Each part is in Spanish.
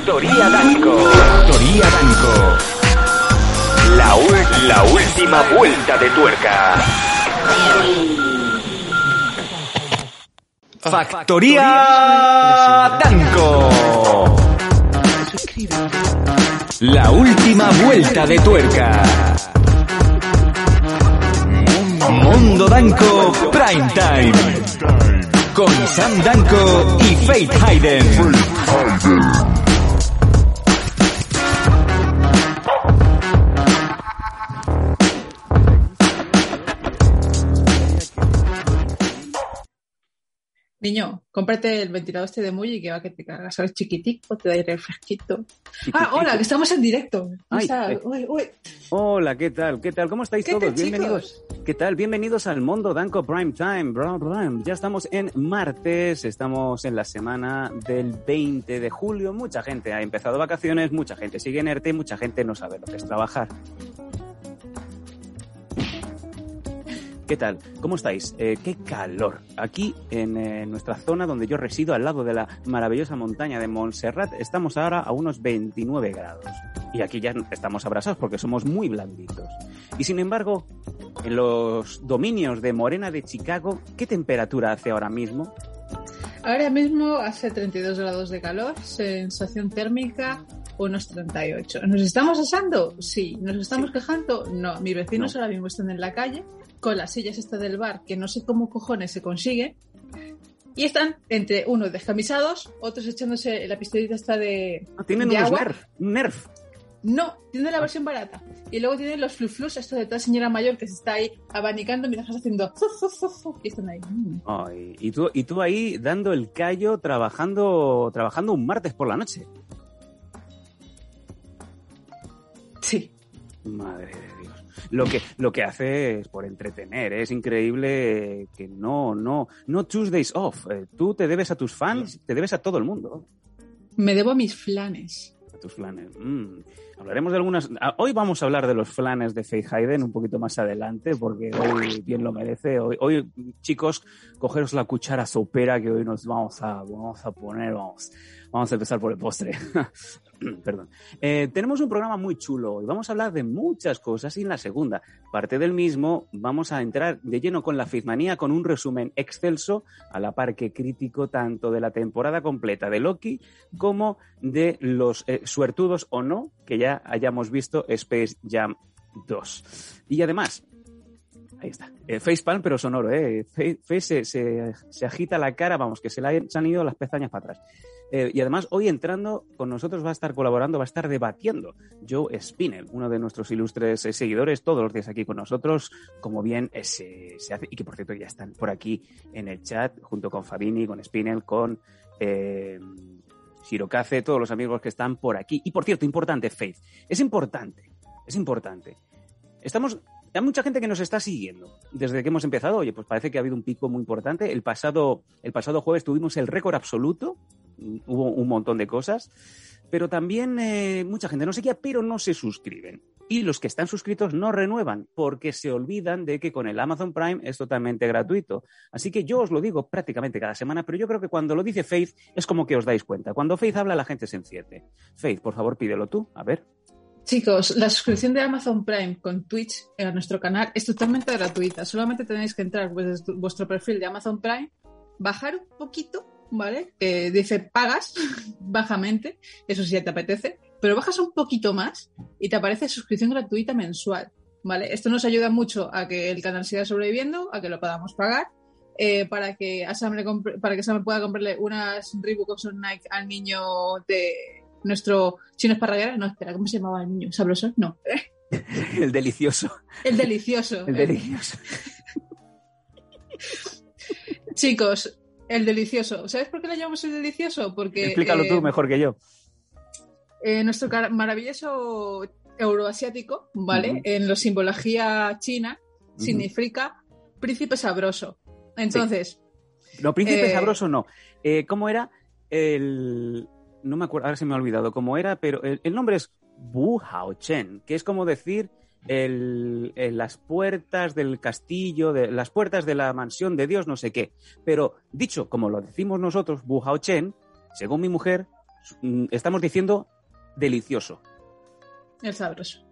Factoría Danco. Factoría Danco. La, la última vuelta de tuerca. Factoría Danco. La última vuelta de tuerca. Mundo Danco Prime Time. Con Sam Danco y Faith Hayden. Niño, cómprate el ventilador este de Muji que va que te cagas. ¿Sabes? Chiquitico, te da aire fresquito. Ah, hola, que estamos en directo. Uy. Hola, ¿qué tal? ¿Qué tal? ¿Cómo estáis ¿Qué todos? tal, Bienvenidos. ¿Qué tal? Bienvenidos al Mundo Danco Prime Time. Ya estamos en martes, estamos en la semana del 20 de julio. Mucha gente ha empezado vacaciones, mucha gente sigue en ERTE, mucha gente no sabe lo que es trabajar. ¿Qué tal? ¿Cómo estáis? Eh, qué calor. Aquí en eh, nuestra zona donde yo resido, al lado de la maravillosa montaña de Montserrat, estamos ahora a unos 29 grados. Y aquí ya estamos abrasados porque somos muy blanditos. Y sin embargo, en los dominios de Morena de Chicago, ¿qué temperatura hace ahora mismo? Ahora mismo hace 32 grados de calor, sensación térmica unos 38. ¿Nos estamos asando? Sí. ¿Nos estamos quejando? No. Mis vecinos No. ahora mismo están en la calle con las sillas estas del bar que no sé cómo cojones se consigue. Y están entre unos descamisados, otros echándose la pistolita esta de, Ah, tienen de unos agua. Nerf. un Nerf. No, tiene la versión barata. Y luego tienen los fluflus, esto de toda señora mayor que se está ahí abanicando mientras estás haciendo y están ahí. Ay, y, tú, y tú ahí dando el callo, trabajando, trabajando un martes por la noche. Sí. Madre. Lo que, lo que hace es por entretener. ¿eh? Es increíble que no, no, no Tuesdays off. Eh, Tú te debes a tus fans, te debes a todo el mundo. Me debo a mis flanes. A tus flanes. Mm. Hablaremos de algunas. ah, Hoy vamos a hablar de los flanes de Faith Hayden un poquito más adelante, porque hoy bien lo merece. Hoy, hoy, chicos, cogeros la cuchara sopera que hoy nos vamos a, vamos a poner, vamos, vamos a empezar por el postre. Perdón. Eh, tenemos un programa muy chulo hoy. Vamos a hablar de muchas cosas y en la segunda parte del mismo vamos a entrar de lleno con la Faithmanía con un resumen excelso a la par que crítico tanto de la temporada completa de Loki como de los eh, suertudos o no que ya hayamos visto Space Jam 2. Y además, ahí está, eh, facepalm pero sonoro, ¿eh? Face, se, se- agita la cara, vamos, que se le han ido las pestañas para atrás. Eh, y además, hoy entrando con nosotros va a estar colaborando, va a estar debatiendo Joe Spinell, uno de nuestros ilustres eh, seguidores, todos los días aquí con nosotros, como bien eh, se, hace, y que por cierto ya están por aquí en el chat, junto con Fabini, con Spinell, con Shirokaze, todos los amigos que están por aquí. Y por cierto, importante, Faith, es importante, es importante. Estamos hay mucha gente que nos está siguiendo desde que hemos empezado. Oye, pues parece que ha habido un pico muy importante. El pasado, el pasado jueves tuvimos el récord absoluto. Hubo un montón de cosas. Pero también eh, mucha gente no seguía, pero no se suscriben. Y los que están suscritos no renuevan porque se olvidan de que con el Amazon Prime es totalmente gratuito. Así que yo os lo digo prácticamente cada semana, pero yo creo que cuando lo dice Faith es como que os dais cuenta. Cuando Faith habla, la gente se enciende. Faith, por favor, pídelo tú. A ver. Chicos, la suscripción de Amazon Prime con Twitch a nuestro canal es totalmente gratuita. Solamente tenéis que entrar pues, desde vuestro perfil de Amazon Prime, bajar un poquito, ¿vale? Que dice pagas bajamente, eso sí ya te apetece, pero bajas un poquito más y te aparece suscripción gratuita mensual, ¿vale? Esto nos ayuda mucho a que el canal siga sobreviviendo, a que lo podamos pagar. eh, para que Sam le compre- para que Sam pueda comprarle unas Reebok Oxford Nike al niño de nuestro chino esparraguera. No, espera, ¿cómo se llamaba el niño? ¿Sabroso? No. El delicioso. El delicioso. El delicioso. Chicos, el delicioso. ¿Sabes por qué le llamamos el delicioso? Porque Explícalo eh, tú mejor que yo. eh, nuestro maravilloso euroasiático, ¿vale? En la simbología china significa príncipe sabroso. Entonces, No, príncipe eh, sabroso no. Eh, ¿Cómo era? El. No me acuerdo, ahora se me ha olvidado cómo era, pero el, el nombre es Wu Hao Chen, que es como decir el, el- las puertas del castillo, de, las puertas de la mansión de Dios, no sé qué. Pero dicho como lo decimos nosotros, Wu Hao Chen, según mi mujer, mm, estamos diciendo delicioso. El sabroso.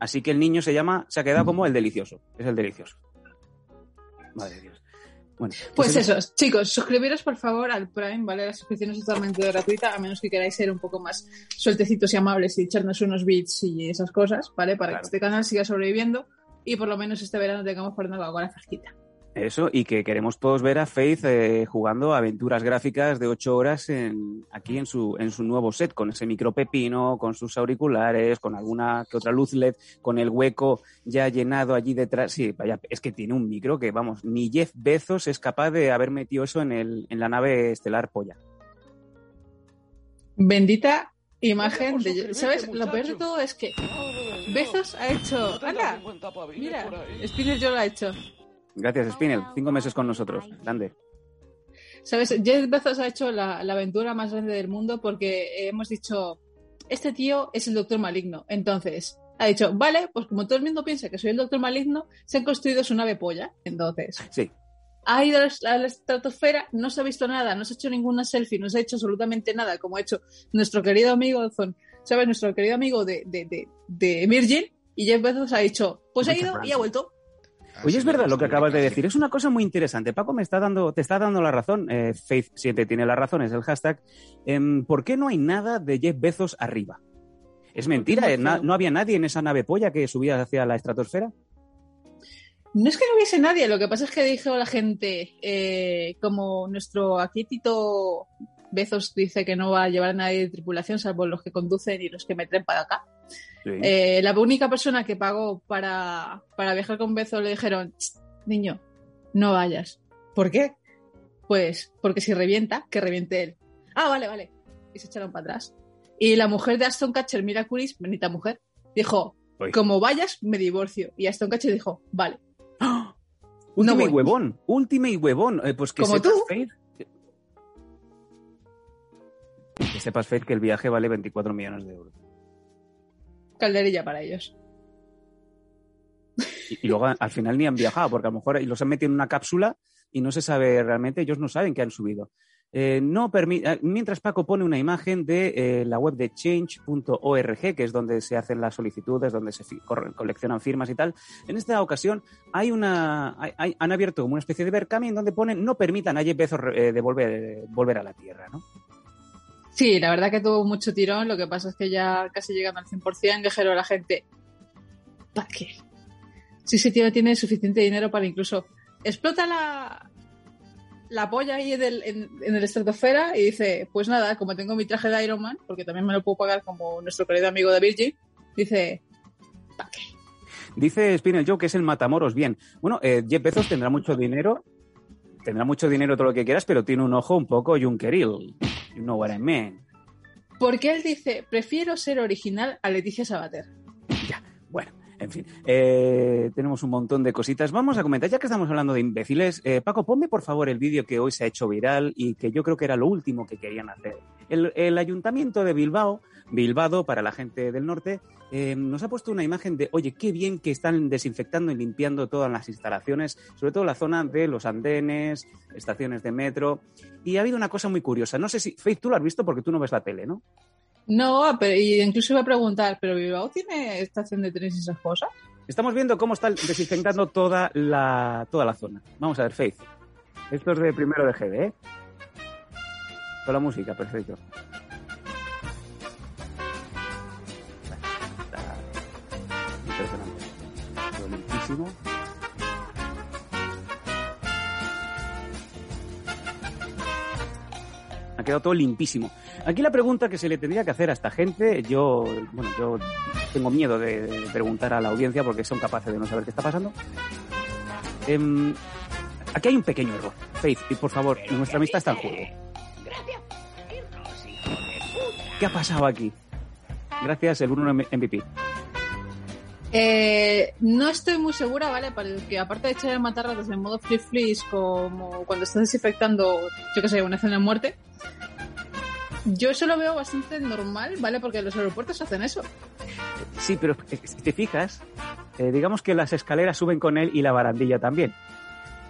Así que el niño se llama, se ha quedado como el delicioso. Es el delicioso. Madre de Dios. Bueno, Pues en- eso, chicos, suscribiros por favor al Prime, ¿vale? La suscripción es totalmente gratuita, a menos que queráis ser un poco más sueltecitos y amables y echarnos unos bits y esas cosas, ¿vale? Para Claro. que este canal siga sobreviviendo y por lo menos este verano tengamos por una Coca-Cola fresquita. Eso, y que queremos todos ver a Faith eh, jugando aventuras gráficas de 8 horas en, aquí en su, en su nuevo set, con ese micro pepino, con sus auriculares, con alguna que otra luz LED, con el hueco ya llenado allí detrás. Sí, vaya, es que tiene un micro que, vamos, ni Jeff Bezos es capaz de haber metido eso en, el, en la nave estelar Polla. Bendita imagen de... ¿Sabes? Lo peor de todo es que Bezos ha hecho... ¡Hala! Mira, Spinner yo lo ha hecho. Gracias, Spinel. Cinco meses con nosotros. Grande. ¿Sabes? Jeff Bezos ha hecho la, la aventura más grande del mundo porque hemos dicho, este tío es el doctor maligno. Entonces, ha dicho, vale, pues como todo el mundo piensa que soy el doctor maligno, se han construido su nave polla. Entonces, Sí. ha ido a la- a la estratosfera, no se ha visto nada, no se ha hecho ninguna selfie, no se ha hecho absolutamente nada, como ha hecho nuestro querido amigo, Zon- ¿sabes? Nuestro querido amigo de, de, de, de Virgin. Y Jeff Bezos ha dicho, pues ha ido y ha vuelto. Oye, es verdad lo que acabas de decir. Es una cosa muy interesante. Paco me está dando, te está dando la razón. Eh, Faith siempre tiene la razón, es el hashtag. Em, ¿Por qué no hay nada de Jeff Bezos arriba? Es mentira, eh, no había nadie en esa nave polla que subía hacia la estratosfera. No es que no hubiese nadie, lo que pasa es que dijo la gente, eh, como nuestro aquí Tito Bezos dice que no va a llevar a nadie de tripulación, salvo los que conducen y los que me traen para acá. Sí. Eh, la única persona que pagó para, para viajar con Bezos le dijeron, "Ch, niño, no vayas. ¿Por qué? Pues porque si revienta, que reviente él. Ah, vale, vale. Y se echaron para atrás. Y la mujer de Aston Catcher, Mira Curis, bonita mujer, dijo, Uy. como vayas, me divorcio. Y Aston Catcher dijo, vale. Última y huevón, última y huevón. Eh, pues que Como sepas, tú. Faith, que sepas, Faith, que el viaje vale 24 millones de euros. Calderilla para ellos. Y, luego al final ni han viajado, porque a lo mejor los han metido en una cápsula y no se sabe realmente, ellos no saben que han subido. Eh, no eh, mientras Paco pone una imagen de eh, la web de change.org, que es donde se hacen las solicitudes, donde se coleccionan firmas y tal. En esta ocasión hay una, hay- han abierto como una especie de Berkami en donde ponen no permitan a Jeff Bezos eh, volver a la Tierra, ¿no? Sí, la verdad que tuvo mucho tirón, lo que pasa es que ya casi llegando al 100% dijeron a la gente, ¿para qué? Si ese tío tiene suficiente dinero para incluso explota la, la polla ahí en el, en, estratosfera y dice, pues nada, como tengo mi traje de Iron Man, porque también me lo puedo pagar como nuestro querido amigo de Virgin, dice, ¿para qué? Dice Spinel Joe que es el Matamoros. Bien, bueno, eh, Jeff Bezos tendrá mucho dinero, tendrá mucho dinero todo lo que quieras, pero tiene un ojo un poco junkeril. You know what I mean. Porque él dice, prefiero ser original a Leticia Sabater. Ya, bueno, en fin. Eh, tenemos un montón de cositas. Vamos a comentar, ya que estamos hablando de imbéciles. eh, Paco, ponme por favor el vídeo que hoy se ha hecho viral y que yo creo que era lo último que querían hacer. El, el ayuntamiento de Bilbao, Bilbado para la gente del norte, eh, nos ha puesto una imagen de, oye, qué bien que están desinfectando y limpiando todas las instalaciones, sobre todo la zona de los andenes, estaciones de metro. Y ha habido una cosa muy curiosa. No sé si, Faith, tú lo has visto porque tú no ves la tele, ¿no? No, pero y incluso iba a preguntar, ¿pero Bilbao tiene estación de trenes y esas cosas? Estamos viendo cómo están desinfectando toda la, toda la zona. Vamos a ver, Faith. Esto es de primero de GB, ¿eh? Con la música, perfecto. Ha quedado todo limpísimo. Aquí la pregunta que se le tendría que hacer a esta gente, yo, bueno, yo tengo miedo de preguntar a la audiencia porque son capaces de no saber qué está pasando. Em, aquí hay un pequeño error. Faith, y por favor, nuestra amistad está en juego. ¿Qué ha pasado aquí? Gracias, el Bruno MVP. Eh, no estoy muy segura, ¿vale? Porque aparte de echar el matarratas en modo flip flips como cuando estás desinfectando, yo que sé, una escena de muerte, yo eso lo veo bastante normal, ¿vale? Porque los aeropuertos hacen eso. Sí, pero eh, si te fijas, eh, digamos que las escaleras suben con él y la barandilla también.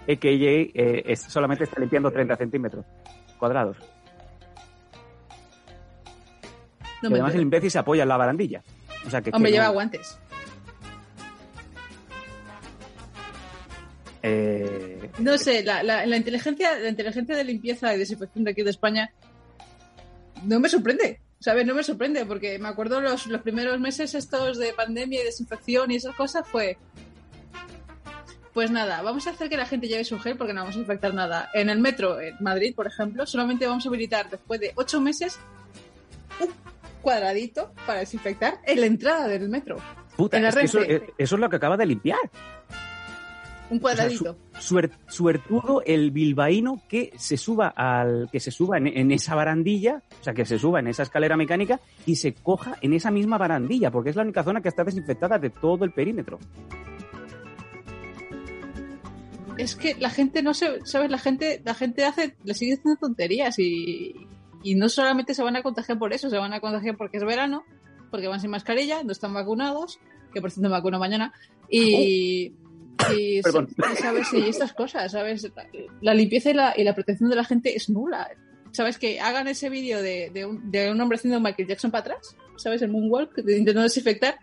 AKJ eh, es- solamente está limpiando 30 centímetros cuadrados. No y además el imbécil se apoya en la barandilla. O sea que, Hombre, que no- lleva guantes. Eh, No sé, la, la- la inteligencia, la inteligencia de limpieza y desinfección de aquí de España no me sorprende. ¿Sabes? No me sorprende, porque me acuerdo los, los primeros meses estos de pandemia y desinfección y esas cosas fue. Pues nada, vamos a hacer que la gente lleve su gel porque no vamos a infectar nada. En el metro, en Madrid, por ejemplo, solamente vamos a habilitar después de ocho meses un cuadradito para desinfectar en la entrada del metro. puta, en la es que eso, eso es lo que acaba de limpiar. Un O sea, cuadradito. su- suer- suertudo el bilbaíno que se suba al que se suba en, en esa barandilla, o sea, que se suba en esa escalera mecánica y se coja en esa misma barandilla, porque es la única zona que está desinfectada de todo el perímetro. es que la gente no se, sabes, la gente, la gente hace, le sigue haciendo tonterías y, y no solamente se van a contagiar por eso, se van a contagiar porque es verano, porque van sin mascarilla, no están vacunados, que por cierto me vacuno mañana, y, y, Perdón. Y, sabes, y estas cosas, sabes, la, la limpieza y la, y la protección de la gente es nula. ¿Sabes? Que hagan ese vídeo de, de, un, de un hombre haciendo Michael Jackson para atrás, ¿sabes? El moonwalk, intentando desinfectar.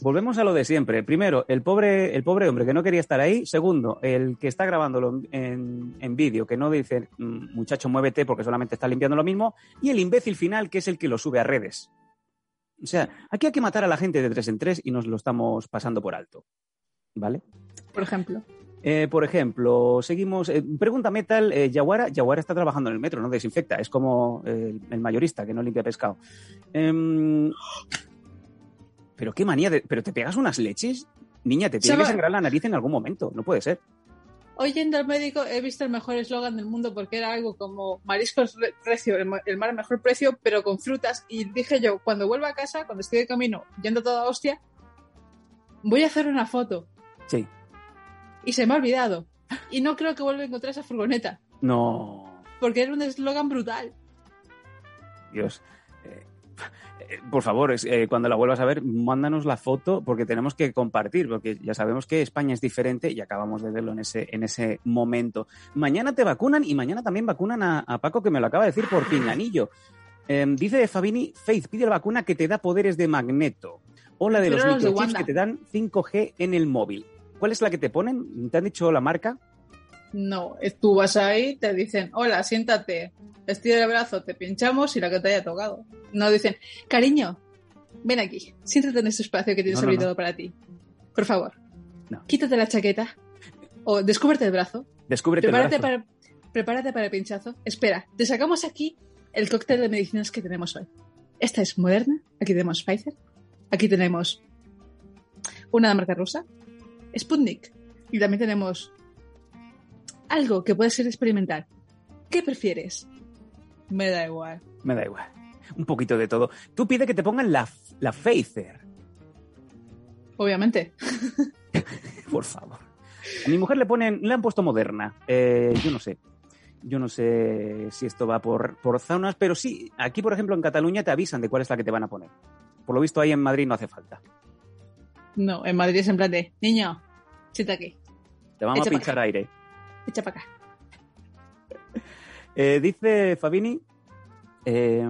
Volvemos a lo de siempre. Primero, el pobre, el pobre hombre que no quería estar ahí. Segundo, el que está grabándolo en, en vídeo, que no dice, "Mm, muchacho, muévete porque solamente está limpiando lo mismo. Y el imbécil final, que es el que lo sube a redes. O sea, aquí hay que matar a la gente de tres en tres y nos lo estamos pasando por alto. ¿Vale? Por ejemplo. Eh, por ejemplo, seguimos. eh, pregunta Metal, eh, Yaguara. Yaguara está trabajando en el metro, no desinfecta. Es como eh, el mayorista que no limpia pescado. Em, pero qué manía de. Pero te pegas unas leches. Niña, te tiene que sangrar la nariz en algún momento. No puede ser. Hoy yendo al médico he visto el mejor eslogan del mundo porque era algo como mariscos re- recio, el, ma- el mar a mejor precio, pero con frutas. Y dije yo, cuando vuelva a casa, cuando estoy de camino, yendo toda hostia, voy a hacer una foto. Sí. Y se me ha olvidado. Y no creo que vuelva a encontrar esa furgoneta, No. porque era un eslogan brutal. Dios. Eh, eh, por favor, eh, cuando la vuelvas a ver, mándanos la foto porque tenemos que compartir, porque ya sabemos que España es diferente y acabamos de verlo en ese, en ese momento. Mañana te vacunan y mañana también vacunan a, a Paco, que me lo acaba de decir por pinganillo. Eh, dice Fabini, Faith, pide la vacuna que te da poderes de magneto. O la de los Pero los microchips que te dan 5G en el móvil. ¿Cuál es la que te ponen? ¿Te han dicho la marca? No, tú vas ahí, te dicen, hola, siéntate, estira el brazo, te pinchamos y la que te haya tocado. No dicen, cariño, ven aquí, siéntate en este espacio que tienes No, no, habilitado para ti. Por favor, quítate la chaqueta o descúbrete el brazo, Descúbrete el prepárate brazo. para, prepárate para el pinchazo. Espera, te sacamos aquí el cóctel de medicinas que tenemos hoy. Esta es Moderna, aquí tenemos Pfizer, aquí tenemos una de marca rusa, Sputnik, y también tenemos algo que puede ser experimental. ¿Qué prefieres? Me da igual. Me da igual. Un poquito de todo. Tú pide que te pongan la, la Phaser. Obviamente. Por favor. A mi mujer le ponen, le han puesto moderna. Eh, yo no sé. Yo no sé si esto va por, por zonas, pero sí, aquí, por ejemplo, en Cataluña te avisan de cuál es la que te van a poner. Por lo visto, ahí en Madrid no hace falta. No, en Madrid es en plan de, niño, siéntate aquí, Te vamos Echa a pinchar aire. echa para acá. Eh, dice Fabini, eh,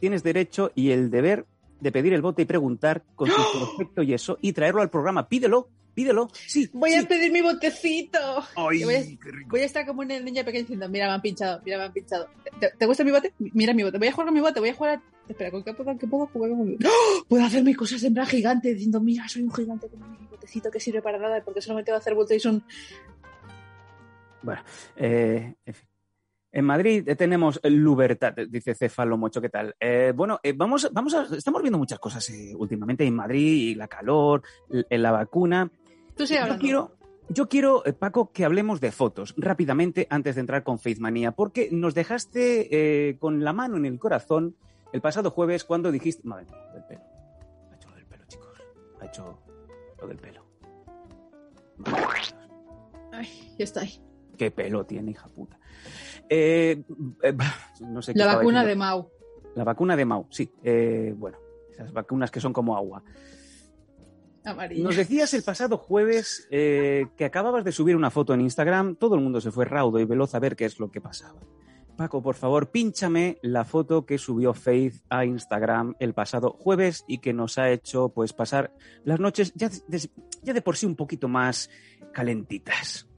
tienes derecho y el deber de pedir el voto y preguntar con tu prospecto y eso y traerlo al programa. Pídelo, pídelo. Sí. Voy sí. a pedir mi botecito. Ay, voy a- qué rico. Voy a estar como una niña pequeña diciendo, mira, me han pinchado, mira, me han pinchado. ¿Te, te gusta mi bote? Mira mi bote. Voy a jugar con mi bote, voy a jugar a... Espera, ¿con qué puedo, qué puedo jugar con mi bote? ¡Oh! Puedo hacerme cosas en plan gigante diciendo, mira, soy un gigante con mi botecito que sirve para nada porque solamente va a hacer vuelta y son... Bueno, eh, en Madrid tenemos Lubertad, dice Céfalo Mocho, ¿qué tal? Eh, bueno, eh, vamos, vamos a, estamos viendo muchas cosas eh, últimamente en Madrid, y la calor, la vacuna. Tú sigue Yo quiero, yo quiero, eh, Paco, que hablemos de fotos rápidamente antes de entrar con Faith Manía, porque nos dejaste eh, con la mano en el corazón el pasado jueves cuando dijiste. Madre mía, lo del pelo. Ha hecho lo del pelo, chicos. Ha hecho lo del pelo. Ay, ya está ahí. Qué pelo tiene, hija puta. Eh, eh, no sé qué La vacuna de. Mau. La vacuna de Mau, sí. Bueno, esas vacunas que son como agua. Amarillo. Nos decías el pasado jueves eh, que acababas de subir una foto en Instagram, todo el mundo se fue raudo y veloz a ver qué es lo que pasaba. Paco, por favor, pínchame la foto que subió Faith a Instagram el pasado jueves y que nos ha hecho pues pasar las noches ya de, ya de por sí un poquito más calentitas.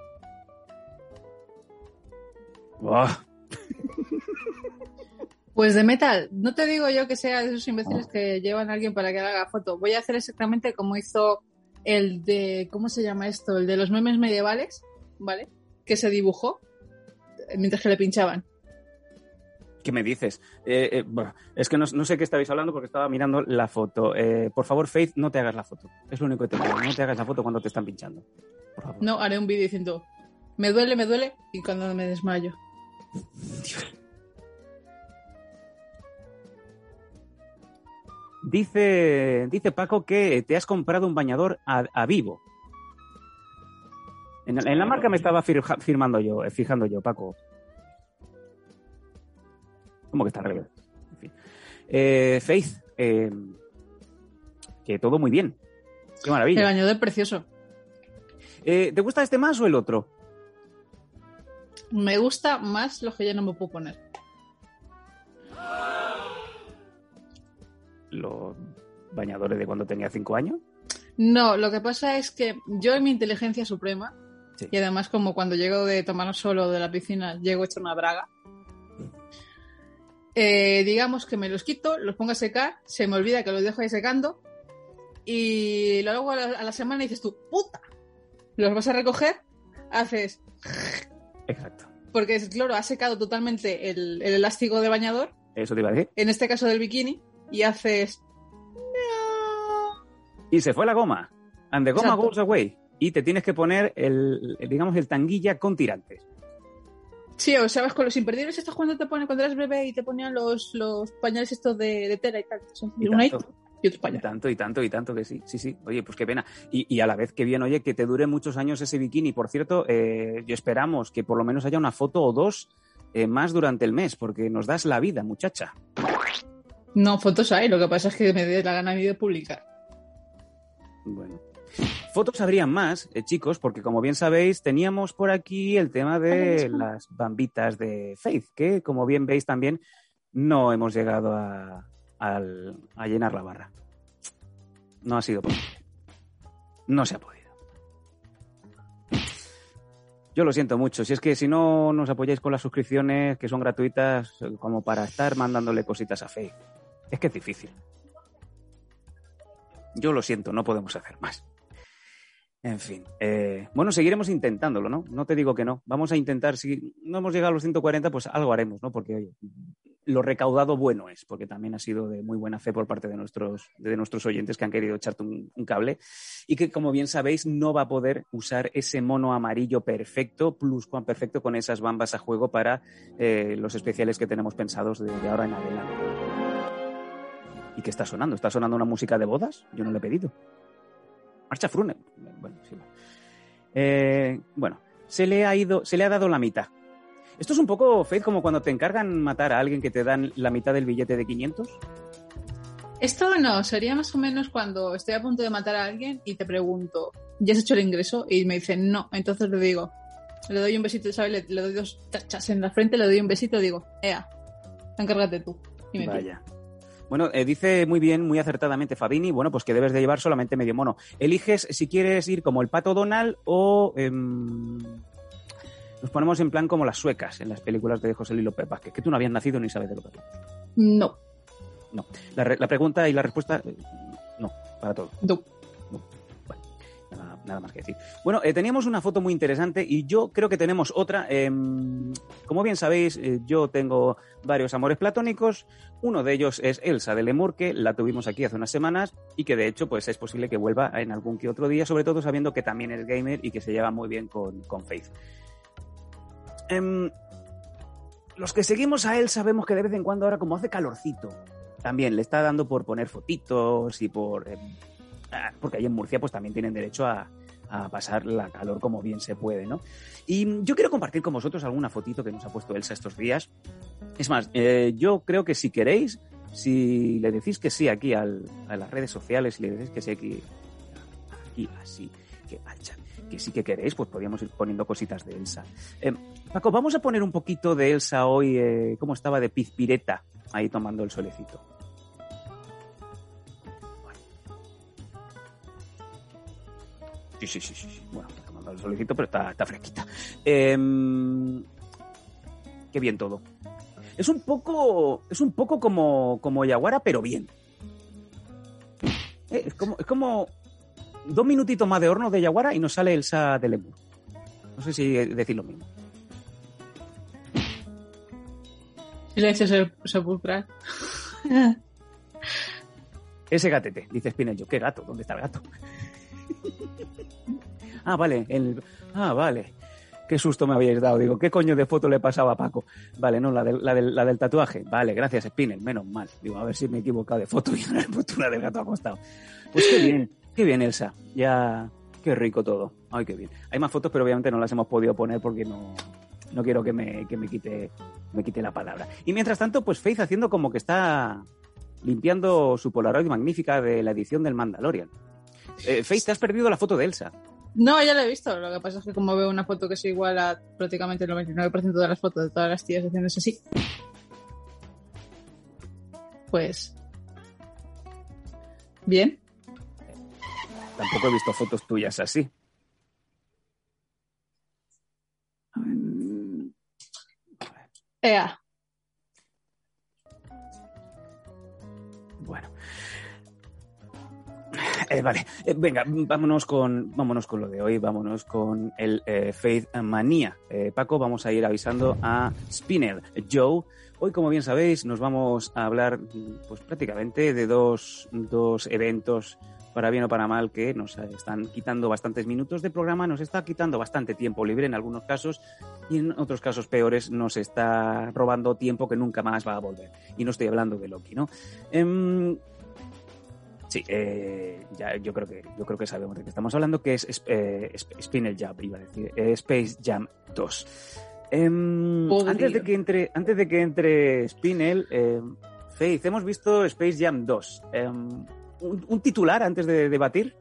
Buah. Pues de metal, no te digo yo que sea de esos imbéciles que llevan a alguien para que haga foto. Voy a hacer exactamente como hizo el de, ¿cómo se llama esto? El de los memes medievales, ¿vale? Que se dibujó mientras que le pinchaban. ¿Qué me dices? Eh, eh, bueno, es que no, no sé qué estabais hablando porque estaba mirando la foto. Eh, por favor, Faith, no te hagas la foto. Es lo único que te pido. No te hagas la foto cuando te están pinchando. Por favor. No, haré un vídeo diciendo, me duele, me duele, y cuando me desmayo. Dice, dice Paco que te has comprado un bañador a, a vivo. En, en la marca me estaba fir- firmando yo, eh, fijando yo, Paco. ¿Cómo que está revés? En fin. Eh, Faith, eh, que todo muy bien. Qué El maravilla. bañador precioso. Eh, ¿Te gusta este más o el otro? Me gusta más lo que ya no me puedo poner. Los bañadores de cuando tenía cinco años. No, lo que pasa es que yo en mi inteligencia suprema, Sí. y además como cuando llego de tomar solo de la piscina, llego hecho una braga, eh, digamos que me los quito, los pongo a secar, se me olvida que los dejo ahí secando, y luego a la, a la semana dices tú, puta, los vas a recoger, haces, Exacto. porque claro, ha secado totalmente el, el elástico de bañador, Eso te iba a decir. en este caso del bikini, y haces... Y se fue la goma. And the goma Exacto. goes away. Y te tienes que poner el, digamos, el tanguilla con tirantes. Sí, o sabes, con los imperdibles estos cuando te ponen, cuando eras bebé y te ponían los, los pañales estos de, de tela y tal. Son Y un tanto. y otro Y pañal. tanto, y tanto, y tanto que sí, sí, sí. Oye, pues qué pena. Y, y a la vez que bien, oye, que te dure muchos años ese bikini. Por cierto, eh, yo esperamos que por lo menos haya una foto o dos eh, más durante el mes, porque nos das la vida, muchacha. No, fotos hay, lo que pasa es que me dé la gana a mí de publicar. Bueno. Fotos habrían más, eh, chicos, porque como bien sabéis, teníamos por aquí el tema de las bambitas de Faith, que como bien veis también no hemos llegado a, a llenar la barra. No ha sido posible. No se ha podido. Yo lo siento mucho. Si es que si no nos apoyáis con las suscripciones, que son gratuitas, como para estar mandándole cositas a Faith. Es que es difícil. Yo lo siento, no podemos hacer más. En fin. eh, bueno, seguiremos intentándolo, ¿no? No te digo que no. Vamos a intentar, si no hemos llegado a los 140, pues algo haremos, ¿no? Porque, oye, lo recaudado bueno es, porque también ha sido de muy buena fe por parte de nuestros, de nuestros oyentes que han querido echarte un, cable y que, como bien sabéis, no va a poder usar ese mono amarillo perfecto, plus cuan perfecto, con esas bambas a juego para eh, los especiales que tenemos pensados de, de ahora en adelante. ¿Y qué está sonando? ¿Está sonando una música de bodas? Yo no le he pedido. Marcha Frune. Bueno, sí. Eh, bueno, se le ha ido, se le ha dado la mitad. Esto es un poco, Faith, como cuando te encargan matar a alguien que te dan la mitad del billete de 500. Esto no, sería más o menos cuando estoy a punto de matar a alguien y te pregunto, ¿ya has hecho el ingreso? Y me dicen, no. Entonces le digo, le doy un besito, ¿sabes? Le, le doy dos tachas en la frente, le doy un besito y digo, ea, encárgate tú. Y me. Vaya. Bueno, eh, dice muy bien, muy acertadamente Fabini, bueno, pues que debes de llevar solamente medio mono. Eliges si quieres ir como el pato Donald o em, nos ponemos en plan como las suecas en las películas de José Lilo Pepas, que, que tú no habías nacido ni sabes de lo que hablamos. No, No. La, re- la pregunta y la respuesta, eh, no, para todo. no. Nada, más que decir. Bueno, eh, teníamos una foto muy interesante y yo creo que tenemos otra. Em, como bien sabéis, eh, yo tengo varios amores platónicos. Uno de ellos es Elsa de Lemur, que la tuvimos aquí hace unas semanas y que de hecho pues es posible que vuelva en algún que otro día, sobre todo sabiendo que también es gamer y que se lleva muy bien con, con Faith. Em, los que seguimos a él sabemos que de vez en cuando ahora como hace calorcito, también le está dando por poner fotitos y por... em, porque ahí en Murcia pues también tienen derecho a, a pasar la calor como bien se puede, ¿no? Y yo quiero compartir con vosotros alguna fotito que nos ha puesto Elsa estos días. Es más, eh, yo creo que si queréis, si le decís que sí aquí al- a las redes sociales, si le decís que sí aquí, aquí así, que chat, que sí que queréis, pues podríamos ir poniendo cositas de Elsa. Eh, Paco, vamos a poner un poquito de Elsa hoy, eh, cómo estaba de pizpireta ahí tomando el solecito. Sí, sí, sí, sí. Bueno, está tomando el solecito, pero está, está fresquita. Em, qué bien todo. Es un poco, es un poco como, como Yaguara, pero bien. Eh, es, como, es como dos minutitos más de horno de Yaguara y nos sale Elsa de Lemur. No sé si decir lo mismo. Silencio se- sepulcral. Ese gatete, dice Spinello. ¿Qué gato? ¿Dónde está el gato? Ah, vale. El... Ah, vale. Qué susto me habíais dado. Digo, ¿qué coño de foto le pasaba a Paco? Vale, no, la del, la del, tatuaje. Vale, gracias, Spinel. Menos mal. Digo, a ver si me he equivocado de foto y ahora he puesto del gato acostado. Pues qué bien, qué bien, Elsa. Ya, qué rico todo. Ay, qué bien. Hay más fotos, pero obviamente no las hemos podido poner porque no, no quiero que me, que me quite, me quite la palabra. Y mientras tanto, pues Faith haciendo como que está limpiando su Polaroid magnífica de la edición del Mandalorian. Eh, Faith, te has perdido la foto de Elsa. No, ya lo he visto. Lo que pasa es que como veo una foto que es igual a prácticamente el 99% de las fotos de todas las tías haciéndose así, pues... Bien. Tampoco he visto fotos tuyas así. Ea. Eh, vale, Eh, venga, vámonos con, vámonos con lo de hoy, vámonos con el eh, Faith Manía. Paco, vamos a ir avisando a Spinel Joe. Hoy, como bien sabéis, nos vamos a hablar pues prácticamente de dos, dos eventos para bien o para mal, que nos están quitando bastantes minutos de programa, nos está quitando bastante tiempo libre en algunos casos y en otros casos peores nos está robando tiempo que nunca más va a volver. Y no estoy hablando de Loki, ¿no? Em, sí, eh, ya, yo creo que yo creo que sabemos de qué estamos hablando, que es, es- eh, Sp- Spinel Jam, iba a decir, eh, Space Jam 2. Em, antes de que entre, antes de que entre Spinel, em, Faith, hemos visto Space Jam 2. Em, un, un titular antes de debatir.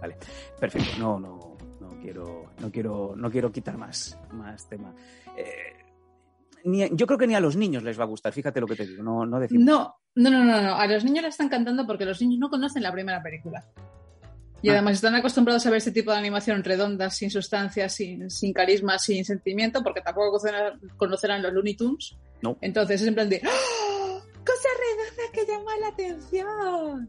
Basura. Perfecto, no, no, no quiero, no quiero, no quiero quitar más, más tema. Eh, ni- yo creo que ni a los niños les va a gustar, fíjate lo que te digo, no, no decimos. No, no, no, no, no. A los niños le están cantando porque los niños no conocen la primera película. Y Ah. además están acostumbrados a ver este tipo de animación redonda, sin sustancia, sin, sin carisma, sin sentimiento, porque tampoco conocerán, los Looney Tunes. No. Entonces es en plan de ¡Ah! ¡Cosa redonda que llama la atención!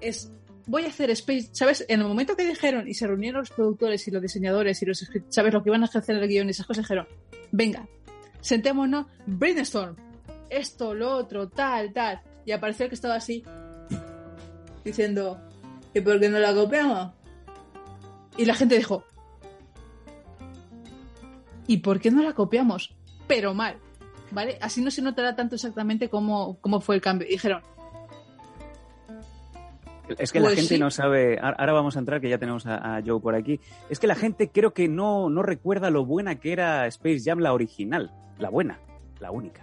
Es voy a hacer Space, ¿sabes? En el momento que dijeron y se reunieron los productores y los diseñadores y los ¿sabes? Lo que iban a hacer el guion y esas cosas dijeron, venga, sentémonos, brainstorm, esto, lo otro, tal, tal. Y apareció que estaba así, diciendo, ¿y por qué no la copiamos? Y la gente dijo, ¿y por qué no la copiamos? Pero mal, ¿vale? Así no se notará tanto exactamente cómo, cómo fue el cambio. Dijeron, Es que la Pues gente sí. no sabe. Ahora vamos a entrar, que ya tenemos a, a Joe por aquí. Es que la gente creo que no, no recuerda lo buena que era Space Jam, la original. La buena, la única.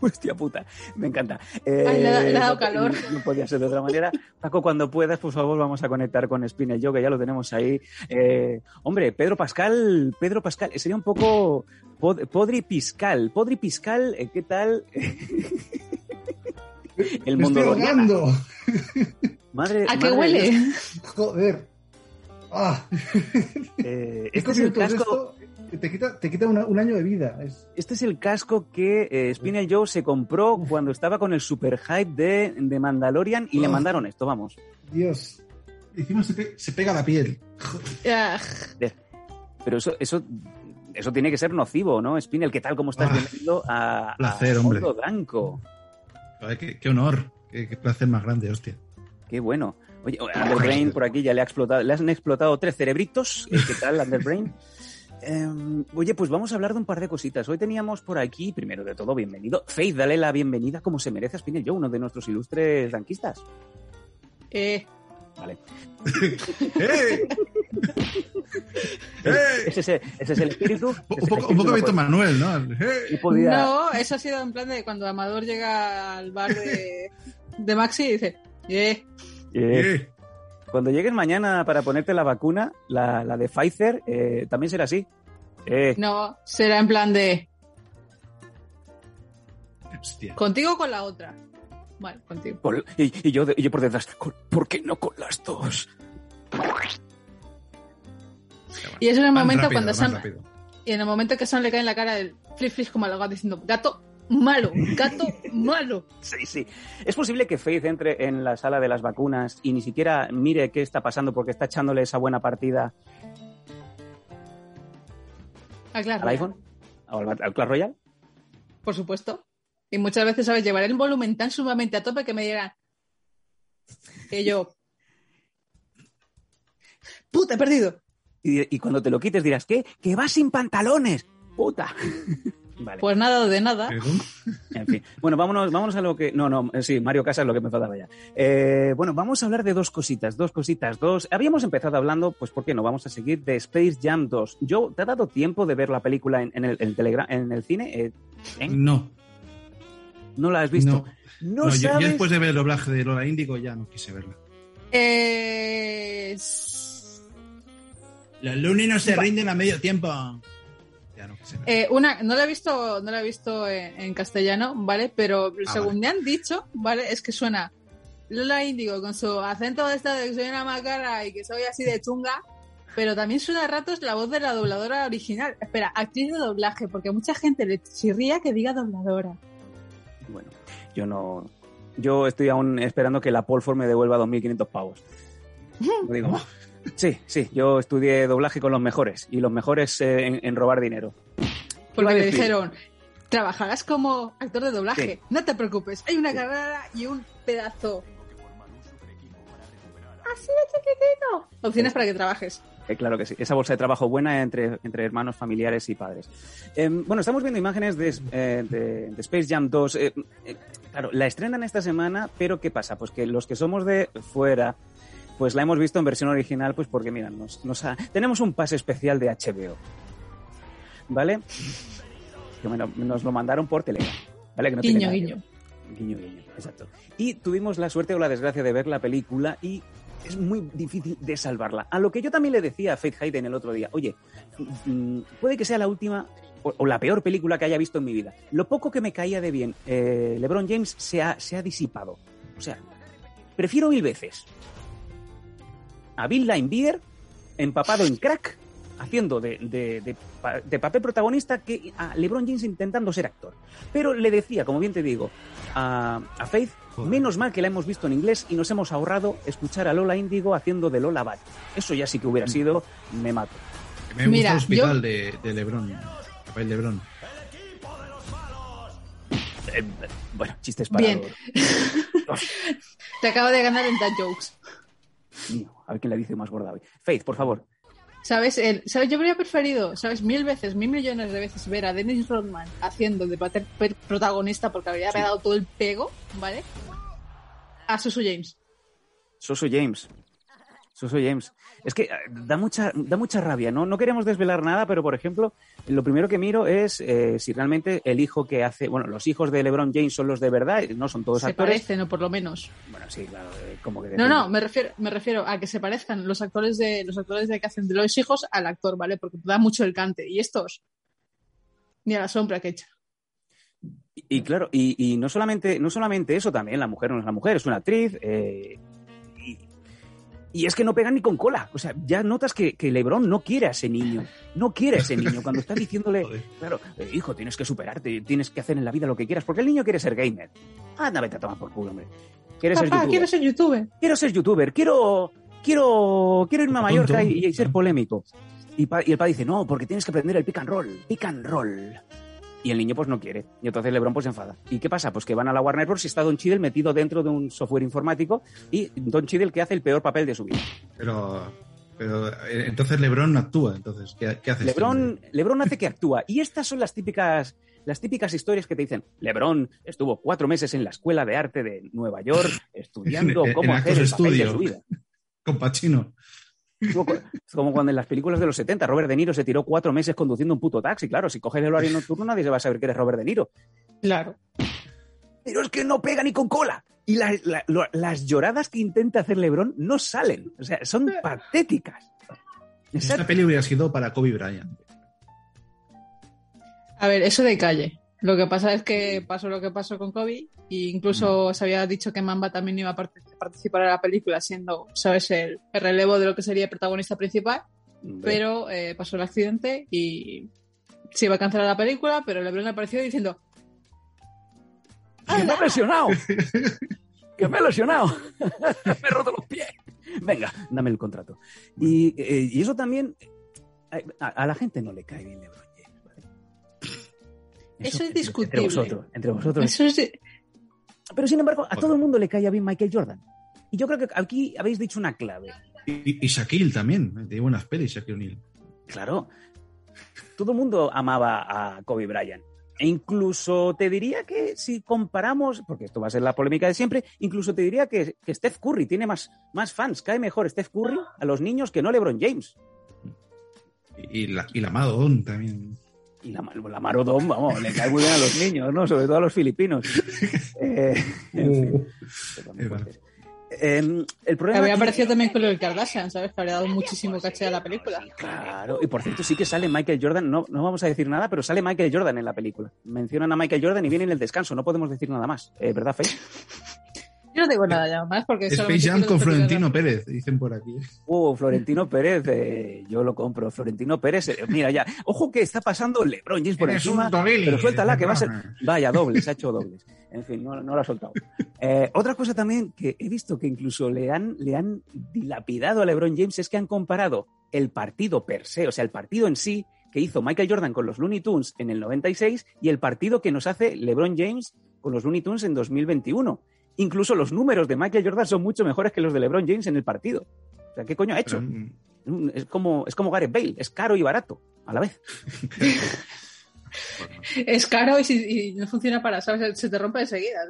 Hostia puta, me encanta. Eh, Ay, le ha- le ha dado no- calor. No, podía ser de otra manera. Paco, cuando puedas, por favor, vamos a conectar con Spinel Joe, que ya lo tenemos ahí. Eh, hombre, Pedro Pascal, Pedro Pascal, eh, sería un poco pod- Podri Piscal. Podri Piscal, eh, ¿qué tal? El Me mundo estoy Doriana. ahogando. Madre, ¿a qué huele? Dios. Joder. Ah, Eh, este es el casco, esto te quita, te quita una- un año de vida. Es- este es el casco que eh, Spinel Joe se compró cuando estaba con el super hype de, de Mandalorian y le Oh. mandaron esto, vamos. Dios. Encima se, pe- se pega la piel. Ah, Pero eso, eso, eso tiene que ser nocivo, ¿no? Spinel, ¿qué tal? ¿Cómo estás? Ah. Bienvenido a, Placer, a hombre. Mundo Blanco. Joder, qué, qué honor. Qué, qué placer más grande, hostia. Qué bueno. Oye, Underbrain por aquí ya le ha explotado, le han explotado tres cerebritos. ¿Qué tal, Underbrain? Eh, oye, pues vamos a hablar de un par de cositas. Hoy teníamos por aquí, primero de todo, bienvenido. Faith, dale la bienvenida como se merece a Spinel Joe, uno de nuestros ilustres ranquistas. eh, Vale. ¡Eh! Ese es el, ese es el espíritu. Un ese es el poco, un espíritu, poco no Víctor puede- Manuel, ¿no? no podía- No, eso ha sido en plan de cuando Amador llega al bar de, de Maxi y dice, eh, Eh, ¡Eh! Cuando llegues mañana para ponerte la vacuna, la, la de Pfizer, eh, también será así. Eh, No, será en plan de Hostia. contigo o con la otra. Vale, contigo. con- y, y yo, y yo por detrás, con- ¿por qué no con las dos? Y es en el momento rápido, cuando Sam, rápido. y en el momento que Sam le cae en la cara el flip flip como al gato diciendo gato malo, gato malo. Sí, sí. ¿Es posible que Faith entre en la sala de las vacunas y ni siquiera mire qué está pasando porque está echándole esa buena partida Ah, claro. al iPhone? ¿O al, al Clash Royale? Por supuesto. Y muchas veces, ¿sabes? Llevaré el volumen tan sumamente a tope que me digan que yo. ¡Puta, he perdido! Y, y cuando te lo quites dirás, ¿qué? ¡Que vas sin pantalones! ¡Puta! vale. Pues nada de nada. En fin. Bueno, vámonos, vámonos a lo que. No, no, sí, Mario Casas es lo que me faltaba ya. Eh, bueno, vamos a hablar de dos cositas, dos cositas, dos. Habíamos empezado hablando, pues, ¿por qué no? Vamos a seguir de Space Jam 2. Yo, ¿te ha dado tiempo de ver la película en, en el, en, Telegram, en el cine? Eh, ¿eh? No, ¿No la has visto? no. No, No, yo, después de ver el doblaje de Lola Índigo ya no quise verla. Eh, Los lunes no se rinden a medio tiempo. Ya no verla. eh, una, no la he visto, no la he visto en, en castellano, ¿vale? Pero Ah, según me han dicho, ¿vale? Es que suena Lola Índigo con su acento de esta de que soy una macara y que soy así de chunga. Pero también suena a ratos la voz de la dobladora original. Espera, actriz de doblaje, porque mucha gente le chirría que diga dobladora. Bueno, yo no. Yo estoy aún esperando que la Polfor me devuelva 2.500 pavos. Lo digo más. Sí, sí, yo estudié doblaje con los mejores y los mejores eh, en, en robar dinero. Porque decir- dijeron, trabajarás como actor de doblaje. Sí. No te preocupes, hay una carrera y un pedazo. Así de chiquitito. Opciones para que trabajes. Eh, claro que sí, esa bolsa de trabajo buena entre, entre hermanos, familiares y padres. Eh, bueno, estamos viendo imágenes de, eh, de- de Space Jam 2. Eh, eh, claro, la estrenan esta semana, pero ¿qué pasa? Pues que los que somos de fuera, pues la hemos visto en versión original, pues porque, mira, nos, nos ha- tenemos un pase especial de HBO. ¿Vale? Que bueno, nos lo mandaron por Telegram. ¿Vale? Que no Guiño, guiño. Guiño, guiño, exacto. Y tuvimos la suerte o la desgracia de ver la película y es muy difícil de salvarla. A lo que yo también le decía a Faith Hayden el otro día, oye, mm, puede que sea la última o, o la peor película que haya visto en mi vida. Lo poco que me caía de bien eh, LeBron James se ha, se ha disipado. O sea, prefiero mil veces a Bill Linebeer empapado en crack haciendo de, de- de pa- de papel protagonista que a LeBron James intentando ser actor. Pero le decía, como bien te digo, a, a Faith, Joder. menos mal que la hemos visto en inglés y nos hemos ahorrado escuchar a Lola Índigo haciendo de Lola Bat. Eso ya sí que hubiera sido, me mato. Me Mira, gusta el hospital de, de Lebron. Rafael Lebron. Eh, bueno, chistes para Bien. Te acabo de ganar en Dad Jokes. Mío, a ver quién la dice más gorda hoy. Faith, por favor. ¿Sabes? El, ¿Sabes? Yo habría preferido, ¿sabes? Mil veces, mil millones de veces ver a Dennis Rodman haciendo de papel protagonista porque habría Sí. dado todo el pego, ¿vale? A Susu James. Soso James. Soso James. Es que eh, da mucha, da mucha rabia, ¿no? No queremos desvelar nada, pero por ejemplo, lo primero que miro es eh, si realmente el hijo que hace. Bueno, los hijos de LeBron James son los de verdad, no son todos se actores. parecen, o por lo menos. Bueno, sí, claro, eh, como que. No, no, me refiero, me refiero a que se parezcan los actores de los actores de que hacen de los hijos al actor, ¿vale? Porque da mucho el cante. Y estos, ni a la sombra que echa. Y, y claro, y, y no solamente, no solamente eso, también la mujer no es la mujer, es una actriz. eh, y es que no pegan ni con cola. O sea, ya notas que, que LeBron no quiere a ese niño. No quiere a ese niño. Cuando está diciéndole, claro, eh, hijo, tienes que superarte, tienes que hacer en la vida lo que quieras. Porque el niño quiere ser gamer. Anda, vete a tomar por culo, hombre. Quiere ser Papá, youtuber. quiero ser youtuber. quiero ser youtuber, quiero, quiero, quiero irme a. Mallorca y, y ser polémico. Y, pa- y el padre dice, no, porque tienes que aprender el pick and roll, pick and roll. Y el niño pues no quiere. Y entonces LeBron pues se enfada. ¿Y qué pasa? Pues que van a la Warner Bros. y está Don Cheadle metido dentro de un software informático y Don Cheadle que hace el peor papel de su vida. Pero, pero eh, entonces Lebron no actúa. Entonces, ¿qué, qué hace? este LeBron, hombre? LeBron hace que actúa. Y estas son las típicas, las típicas historias que te dicen, LeBron estuvo cuatro meses en la Escuela de Arte de Nueva York estudiando cómo hacer el papel de su vida. Con Pacino. Como cu- como cuando en las películas de los 70 Robert De Niro se tiró cuatro meses conduciendo un puto taxi. Claro, si coges el horario nocturno nadie se va a saber que eres Robert De Niro. Claro. Pero es que no pega ni con cola. Y la- la- lo- las lloradas que intenta hacer LeBron no salen. O sea, son patéticas. Esta Exacto. peli hubiera sido para Kobe Bryant. A ver, eso de calle. Lo que pasa es que pasó lo que pasó con Kobe e incluso se había dicho que Mamba también iba a part- participar en la película siendo, ¿sabes?, el, el relevo de lo que sería el protagonista principal, pero eh, pasó el accidente y se iba a cancelar la película, pero LeBron apareció diciendo ¡Que me he lesionado! ¡Que me he lesionado! ¡Me he roto los pies! Venga, dame el contrato. Y, eh, y eso también. eh, A, a la gente no le cae bien LeBron. Eso es discutible. Entre vosotros. Entre vosotros. Eso es Pero sin embargo, a todo el mundo le caía bien Michael Jordan. Y yo creo que aquí habéis dicho una clave. Y, y Shaquille también. eh, Tiene buenas pelis, Shaquille O'Neal. Claro. Todo el mundo amaba a Kobe Bryant. E incluso te diría que si comparamos, porque esto va a ser la polémica de siempre, incluso te diría que, que Steph Curry tiene más, más fans. Cae mejor Steph Curry a los niños que no LeBron James. Y, y la, y la Madonna también. Y la, la Marodón, vamos, le cae muy bien a los niños, ¿no? Sobre todo a los filipinos. Eh, en fin. Eh, el problema había aparecido también con lo del Kardashian, ¿sabes? Que habría dado muchísimo caché a la película. Claro, y por cierto, sí que sale Michael Jordan, no, no vamos a decir nada, pero sale Michael Jordan en la película. Mencionan a Michael Jordan y viene en el descanso, no podemos decir nada más. Eh, ¿Verdad, Faye? Yo no digo nada ya más porque Space Jam con Florentino Pérez, dicen por aquí. Oh, Florentino Pérez, eh, yo lo compro. Florentino Pérez, eh, mira ya. Ojo que está pasando LeBron James por Eres encima. Pero suéltala, que va a ser. Vaya, dobles, ha hecho dobles. En fin, no, no lo ha soltado. Eh, otra cosa también que he visto que incluso le han, le han dilapidado a LeBron James es que han comparado el partido per se, o sea, el partido en sí que hizo Michael Jordan con los Looney Tunes en el 96 y el partido que nos hace LeBron James con los Looney Tunes en 2021. Incluso los números de Michael Jordan son mucho mejores que los de LeBron James en el partido. O sea, ¿qué coño ha hecho? Pero, Mm, Es como, es como Gareth Bale, es caro y barato a la vez. Es caro y, si- y no funciona para, ¿sabes? Se te rompe enseguida.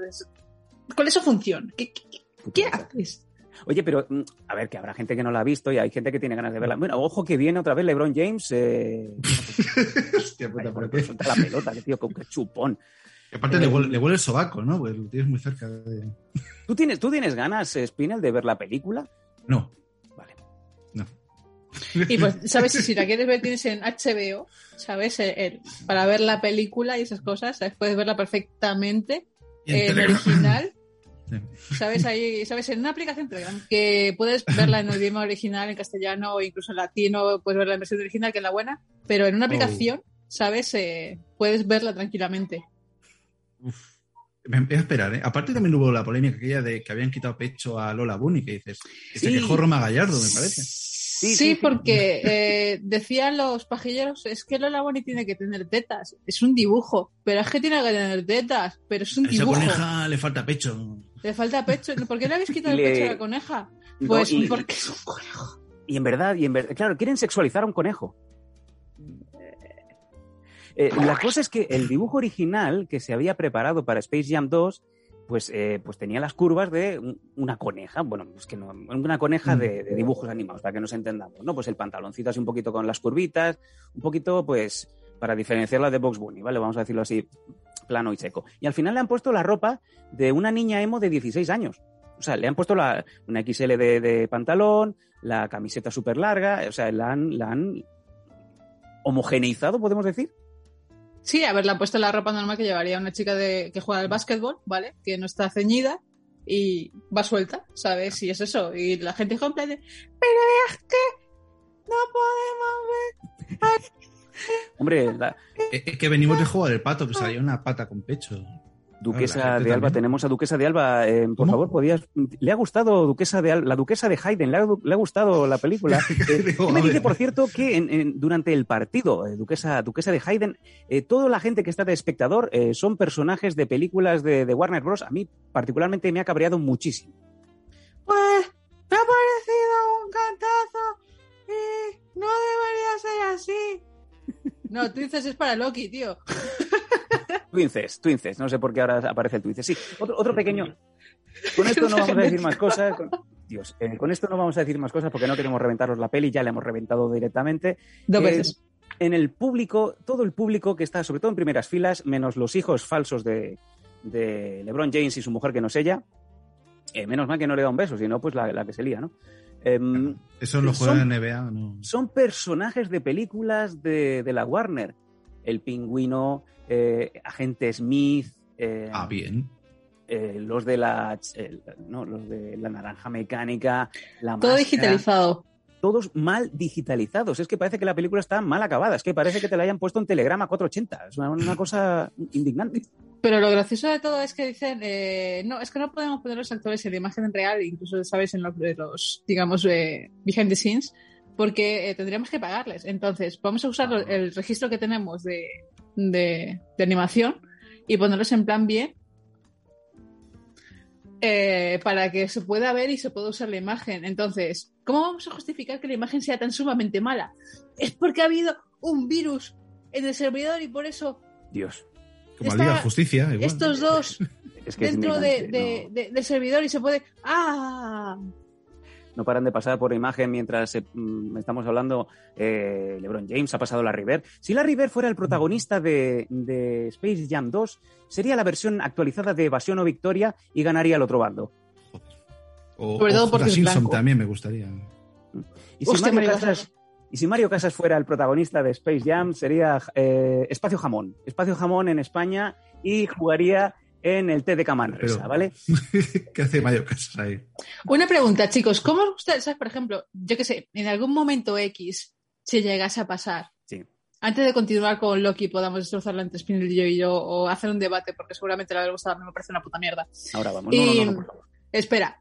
¿Cuál es su función? ¿Qué, qué- qué- qué haces? Oye, pero mm, a ver, que habrá gente que no la ha visto y hay gente que tiene ganas de verla. Bueno, ojo que viene otra vez LeBron James. Eh... Hostia puta, Ay, ¿por qué? suelta la pelota, que tío, con qué chupón. Aparte le, huele, le huele el sobaco, ¿no? Porque lo tienes muy cerca de... ¿Tú tienes, ¿Tú tienes ganas, eh, Spinel, de ver la película? No, Vale. no. Y pues, ¿sabes? Si la quieres ver, tienes en HBO, ¿sabes? El- el- para ver la película y esas cosas, ¿sabes? Puedes verla perfectamente en Telegram. original. Sí. ¿Sabes? Ahí, ¿sabes? En una aplicación Telegram que puedes verla en idioma original, en castellano o incluso en latino, puedes verla en versión original, que es la buena, pero en una aplicación, ¿sabes? Eh, puedes verla tranquilamente. Uf. Me voy a esperar, ¿eh? Aparte también hubo la polémica aquella de que habían quitado pecho a Lola Bunny, que dices, que se Sí. quejó Roma Gallardo, me parece. Sí, Sí, sí, sí. porque eh, decían los pajilleros, es que Lola Bonnie tiene que tener tetas, es un dibujo, pero es que tiene que tener tetas, pero es un A esa dibujo. coneja le falta pecho. Le falta pecho. ¿Por qué le habéis quitado Le- el pecho a la coneja? No, Pues y, porque es un conejo. y en verdad, y en verdad, claro, quieren sexualizar a un conejo. Eh, la cosa es que el dibujo original que se había preparado para Space Jam 2, pues, eh, pues tenía las curvas de un- una coneja, bueno, es que no, una coneja de, de dibujos animados, para que nos entendamos, ¿no? Pues el pantaloncito así un poquito con las curvitas, un poquito, pues, para diferenciarla de Box Bunny, ¿vale? Vamos a decirlo así, plano y seco. Y al final le han puesto la ropa de una niña emo de 16 años. O sea, le han puesto la, una XL de, de pantalón, la camiseta súper larga, o sea, la han, la han homogeneizado, podemos decir. Sí, haberle puesto la ropa normal que llevaría una chica de, que juega al básquetbol, ¿vale? Que no está ceñida y va suelta, ¿sabes? Y es eso. Y la gente dijo en plan de, pero es que no podemos ver. Hombre, la Es es que venimos de jugar el pato, que salía una pata con pecho. Duquesa de Alba, también. tenemos a Duquesa de Alba. eh, por ¿Cómo? favor, podías. ¿Le ha gustado Duquesa de la Duquesa de Haydn? ¿Le ha, le ha gustado la película? Eh, Digo, ¿Qué me dice, por cierto, que en- en- durante el partido, eh, Duquesa, Duquesa de Haydn, eh, toda la gente que está de espectador eh, son personajes de películas de, de Warner Bros. A mí, particularmente, me ha cabreado muchísimo. Pues me ha parecido un cantazo y no debería ser así. No, tú dices es para Loki, tío. Twinces, Twinces, no sé por qué ahora aparece el Twinces. Sí, otro, otro pequeño. Con esto no vamos a decir más cosas. con- Dios, eh, con esto no vamos a decir más cosas porque no queremos reventaros la peli, ya la hemos reventado directamente. Dos Eh, veces. En el público, todo el público que está, sobre todo en primeras filas, menos los hijos falsos de, de LeBron James y su mujer que no es ella, Eh, menos mal que no le da un beso, sino pues la, la que se lía, ¿no? Em, Eso lo son- juega en NBA, ¿no? son personajes de películas de, de la Warner. El pingüino, eh, Agente Smith, eh, Ah, bien. eh, los de la el- no, los de la naranja mecánica, la Todo máscara, digitalizado. todos mal digitalizados. Es que parece que la película está mal acabada. Es que parece que te la hayan puesto en Telegrama 480. Es una, una cosa indignante. Pero lo gracioso de todo es que dicen, eh, no, es que no podemos poner los actores en la imagen real, incluso, ¿sabes? En los, de los digamos, eh, behind the scenes, porque eh, tendríamos que pagarles. Entonces, vamos a usar Ah. el registro que tenemos de, de, de animación y ponerlos en plan bien eh, para que se pueda ver y se pueda usar la imagen. Entonces, ¿cómo vamos a justificar que la imagen sea tan sumamente mala? Es porque ha habido un virus en el servidor y por eso Dios. Como está- la Liga Justicia. igual. estos dos Es que es dentro no. de- del servidor y se puede. ¡Ah! No paran de pasar por imagen mientras eh, mm, estamos hablando. eh, LeBron James ha pasado la River. Si la River fuera el protagonista de, de Space Jam 2, sería la versión actualizada de Evasión o Victoria y ganaría el otro bando. O, Sobre todo o porque J. es Simpson blanco. también me gustaría. Y si, Hostia, Mario Mario Casas, Casas. y si Mario Casas fuera el protagonista de Space Jam, sería eh, Espacio Jamón. Espacio Jamón en España y jugaría en el TDK Manresa, Pero- ¿vale? ¿Qué hace Mario Casas ahí? Una pregunta, chicos. ¿Cómo os gusta, sabes, por ejemplo, yo que sé, en algún momento X, si llegase a pasar, Sí. antes de continuar con Loki, podamos destrozarla entre Spinel y yo y yo, o hacer un debate, porque seguramente le habrá gustado, a mí me parece una puta mierda. Ahora vamos. No, Y- no, no, no, por favor. Espera,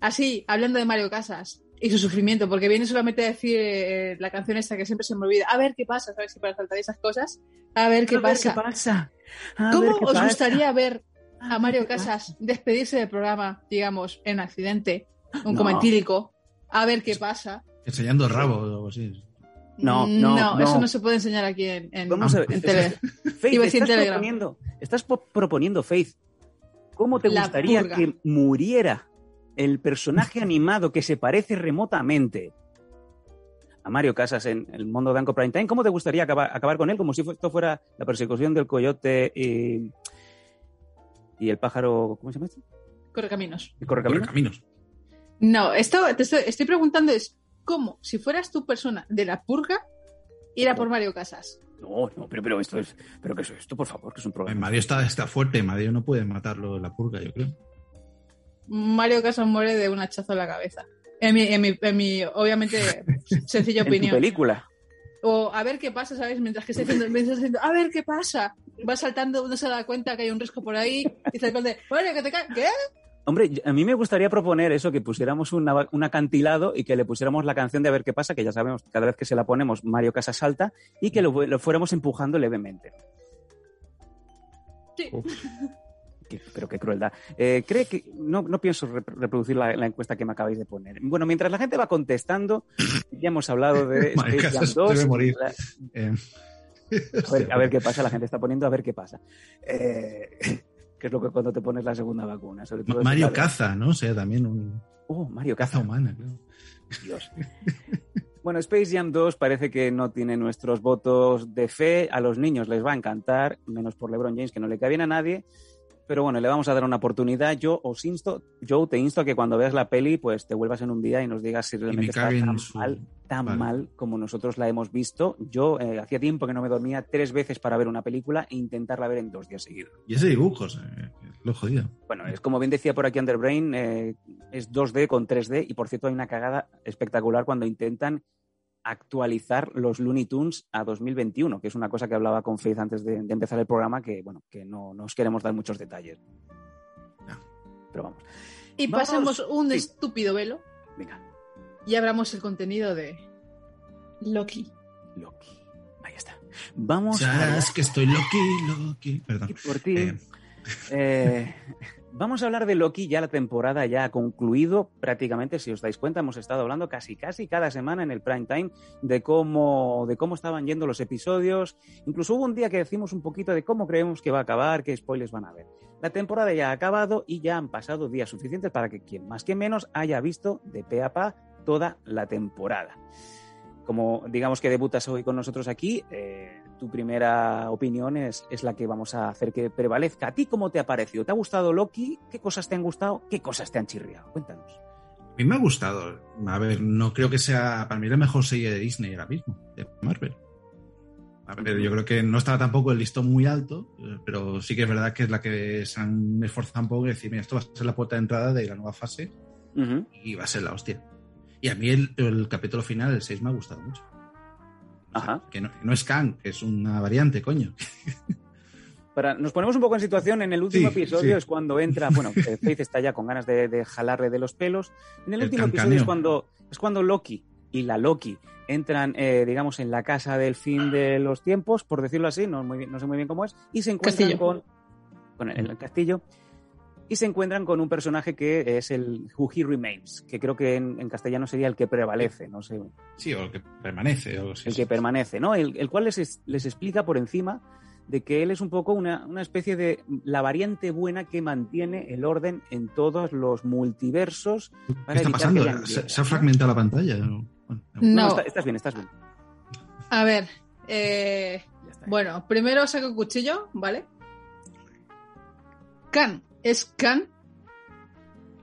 así, hablando de Mario Casas y su sufrimiento, porque viene solamente a decir eh, la canción esta que siempre se me olvida, a ver qué pasa, ¿sabes? Si para saltar esas cosas, a ver qué A ver pasa. qué pasa. A ¿Cómo ver qué os pasa. gustaría ver a Mario Casas despedirse del programa, digamos, en accidente, un No. comentílico, a ver qué pasa? Enseñando el rabo o algo así. No, no, no. eso no se puede enseñar aquí en, en, Vamos a ver. en tele. Faith, Iba estás Telegram. proponiendo, estás po- proponiendo, Faith, ¿cómo te La gustaría purga. que muriera el personaje animado que se parece remotamente a Mario Casas en el mundo de Anko Prime Time? ¿Cómo te gustaría acabar, acabar con él como si esto fuera la persecución del coyote y, y el pájaro, ¿cómo se llama este? Correcaminos. ¿El correcaminos? Caminos. No, esto te estoy, estoy preguntando es cómo, si fueras tu persona de la purga, ir a por Mario Casas. No, no, pero, pero esto es, pero que es esto, por favor, que es un problema. Mario está, está fuerte. Mario no puede matarlo en la purga, yo creo. Mario Casas muere de un hachazo en la cabeza. En mi, en mi, en mi obviamente, sencilla En tu opinión. película. O a ver qué pasa, ¿sabes? Mientras que estoy haciendo, mientras estoy haciendo, a ver qué pasa. Va saltando, uno se da cuenta que hay un risco por ahí, y dice el conde, bueno, que te cae. ¿Qué? Hombre, a mí me gustaría proponer eso, que pusiéramos una- un acantilado y que le pusiéramos la canción de A ver qué pasa, que ya sabemos, cada vez que se la ponemos, Mario Casas salta, y que lo, lo fuéramos empujando levemente. Sí. Qué- pero qué crueldad. Eh, ¿Cree que.? No, no pienso rep- reproducir la, la encuesta que me acabáis de poner. Bueno, mientras la gente va contestando, ya hemos hablado de Mario Space Jam Casas 2. debe morir. la- Eh, a, ver, a ver qué pasa, la gente está poniendo a ver qué pasa. Eh, que es lo que cuando te pones la segunda vacuna. Sobre todo Mario caza, ¿no? O sea, también un Oh, Mario caza Caza. humana, claro. Dios. Bueno, Space Jam 2 parece que no tiene nuestros votos de fe. A los niños les va a encantar, menos por LeBron James, que no le cae bien a nadie. Pero bueno, le vamos a dar una oportunidad. Yo os insto, Joe, te insto a que cuando veas la peli, pues te vuelvas en un día y nos digas si realmente está tan su- mal, tan Vale. mal como nosotros la hemos visto. Yo eh, hacía tiempo que no me dormía tres veces para ver una película e intentarla ver en dos días seguidos. Y ese dibujos, eh, lo jodido. Bueno, es como bien decía por aquí Underbrain, eh, es 2D con 3D y por cierto hay una cagada espectacular cuando intentan actualizar los Looney Tunes a 2021, que es una cosa que hablaba con Faith antes de, de empezar el programa, que bueno, que no nos queremos dar muchos detalles. No. Pero vamos, Y Vamos. pasamos un Sí. estúpido velo venga, y abramos el contenido de Loki. Loki. Ahí está. Vamos a que estoy Loki, Loki. Perdón. Y por ti. Eh, Eh, vamos a hablar de Loki, ya la temporada ya ha concluido prácticamente, si os dais cuenta, hemos estado hablando casi casi cada semana en el prime time de cómo, de cómo estaban yendo los episodios. Incluso hubo un día que decimos un poquito de cómo creemos que va a acabar, qué spoilers van a haber. La temporada ya ha acabado y ya han pasado días suficientes para que quien más que menos haya visto de pe a pa toda la temporada. Como digamos que debutas hoy con nosotros aquí, eh, tu primera opinión es, es la que vamos a hacer que prevalezca. ¿A ti cómo te ha parecido? ¿Te ha gustado Loki? ¿Qué cosas te han gustado? ¿Qué cosas te han chirriado? Cuéntanos. A mí me ha gustado. A ver, no creo que sea para mí la mejor serie de Disney ahora mismo, de Marvel. A ver, yo creo que no estaba tampoco el listón muy alto, eh, pero sí que es verdad que es la que se han esforzado un poco en decir, mira, esto va a ser la puerta de entrada de la nueva fase y va a ser la hostia. Y a mí el, el capítulo final, el 6, me ha gustado mucho. O sea, Ajá. que no, que no es Kang, que es una variante, coño. Para, nos ponemos un poco en situación. En el último Sí, episodio sí. es cuando entra. Bueno, eh, Faith está ya con ganas de, de jalarle de los pelos. En el, El último episodio es cuando, es cuando Loki y la Loki entran, eh, digamos, en la casa del fin de los tiempos, por decirlo así, no, muy bien- no sé muy bien cómo es, y se encuentran Castillo. con. con el, el castillo. Y se encuentran con un personaje que es el Who He Remains, que creo que en, en castellano sería el que prevalece, no sé, Sí, o el que permanece. O, sí, el sí. que permanece, ¿no? El, el cual les, es- les explica por encima de que él es un poco una, una especie de la variante buena que mantiene el orden en todos los multiversos. ¿Qué está pasando? que ¿Se, ha ¿no? fragmentado la pantalla? Bueno, no. No. está- estás bien, estás bien. A ver, eh, bueno, primero saco el cuchillo, ¿vale? Khan es Khan,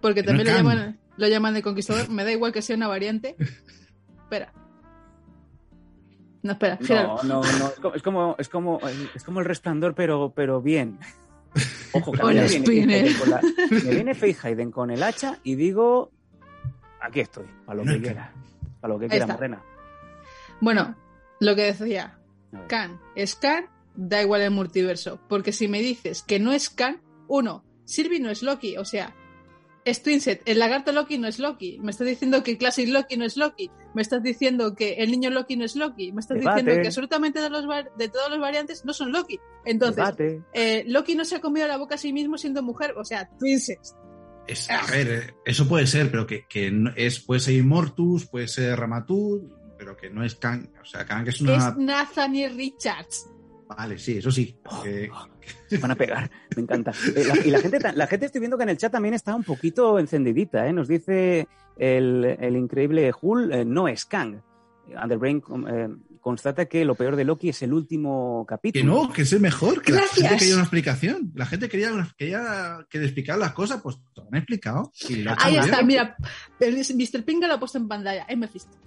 porque no también lo Khan. llaman, lo llaman de conquistador. Me da igual que sea una variante. Espera. No, espera, no, no, no, es como, es como, es como, el resplandor, pero, pero bien. Ojo, que a Hola, me viene con la- me viene Faith Hayden con el hacha y digo, aquí estoy, para lo No que quiera, para lo que quiera. Morena. Bueno, lo que decía, A. Khan es Khan, da igual el multiverso. Porque si me dices que no es Khan, uno, Sylvie no es Loki, o sea, es Twinset. El lagarto Loki no es Loki. Me estás diciendo que Classic Loki no es Loki. Me estás diciendo que el niño Loki no es Loki. Me estás Debate. diciendo que absolutamente de, los de todos los variantes no son Loki. Entonces, eh, Loki no se ha comido la boca a sí mismo siendo mujer, o sea, Twinset. Es- a ver, eh, eso puede ser, pero que, que no- es, puede ser Immortus, puede ser Ramatur, pero que no es Kang. O sea, Kang es una. Es Nathaniel Richards. Vale, sí, eso sí. que- Se van a pegar, me encanta. Eh, la- y la gente, la gente estoy viendo que en el chat también está un poquito encendidita, ¿eh? Nos dice el, el increíble Hull, eh, no es Kang. Underbrain eh, constata que lo peor de Loki es el último capítulo. Que no, que es el mejor, que la Gracias. gente quería una explicación. La gente quería, una- quería que le explicaran las cosas, pues te lo han explicado. y lo han Ahí está, mira, Mr. Pinga lo ha puesto en pantalla, es Mephisto.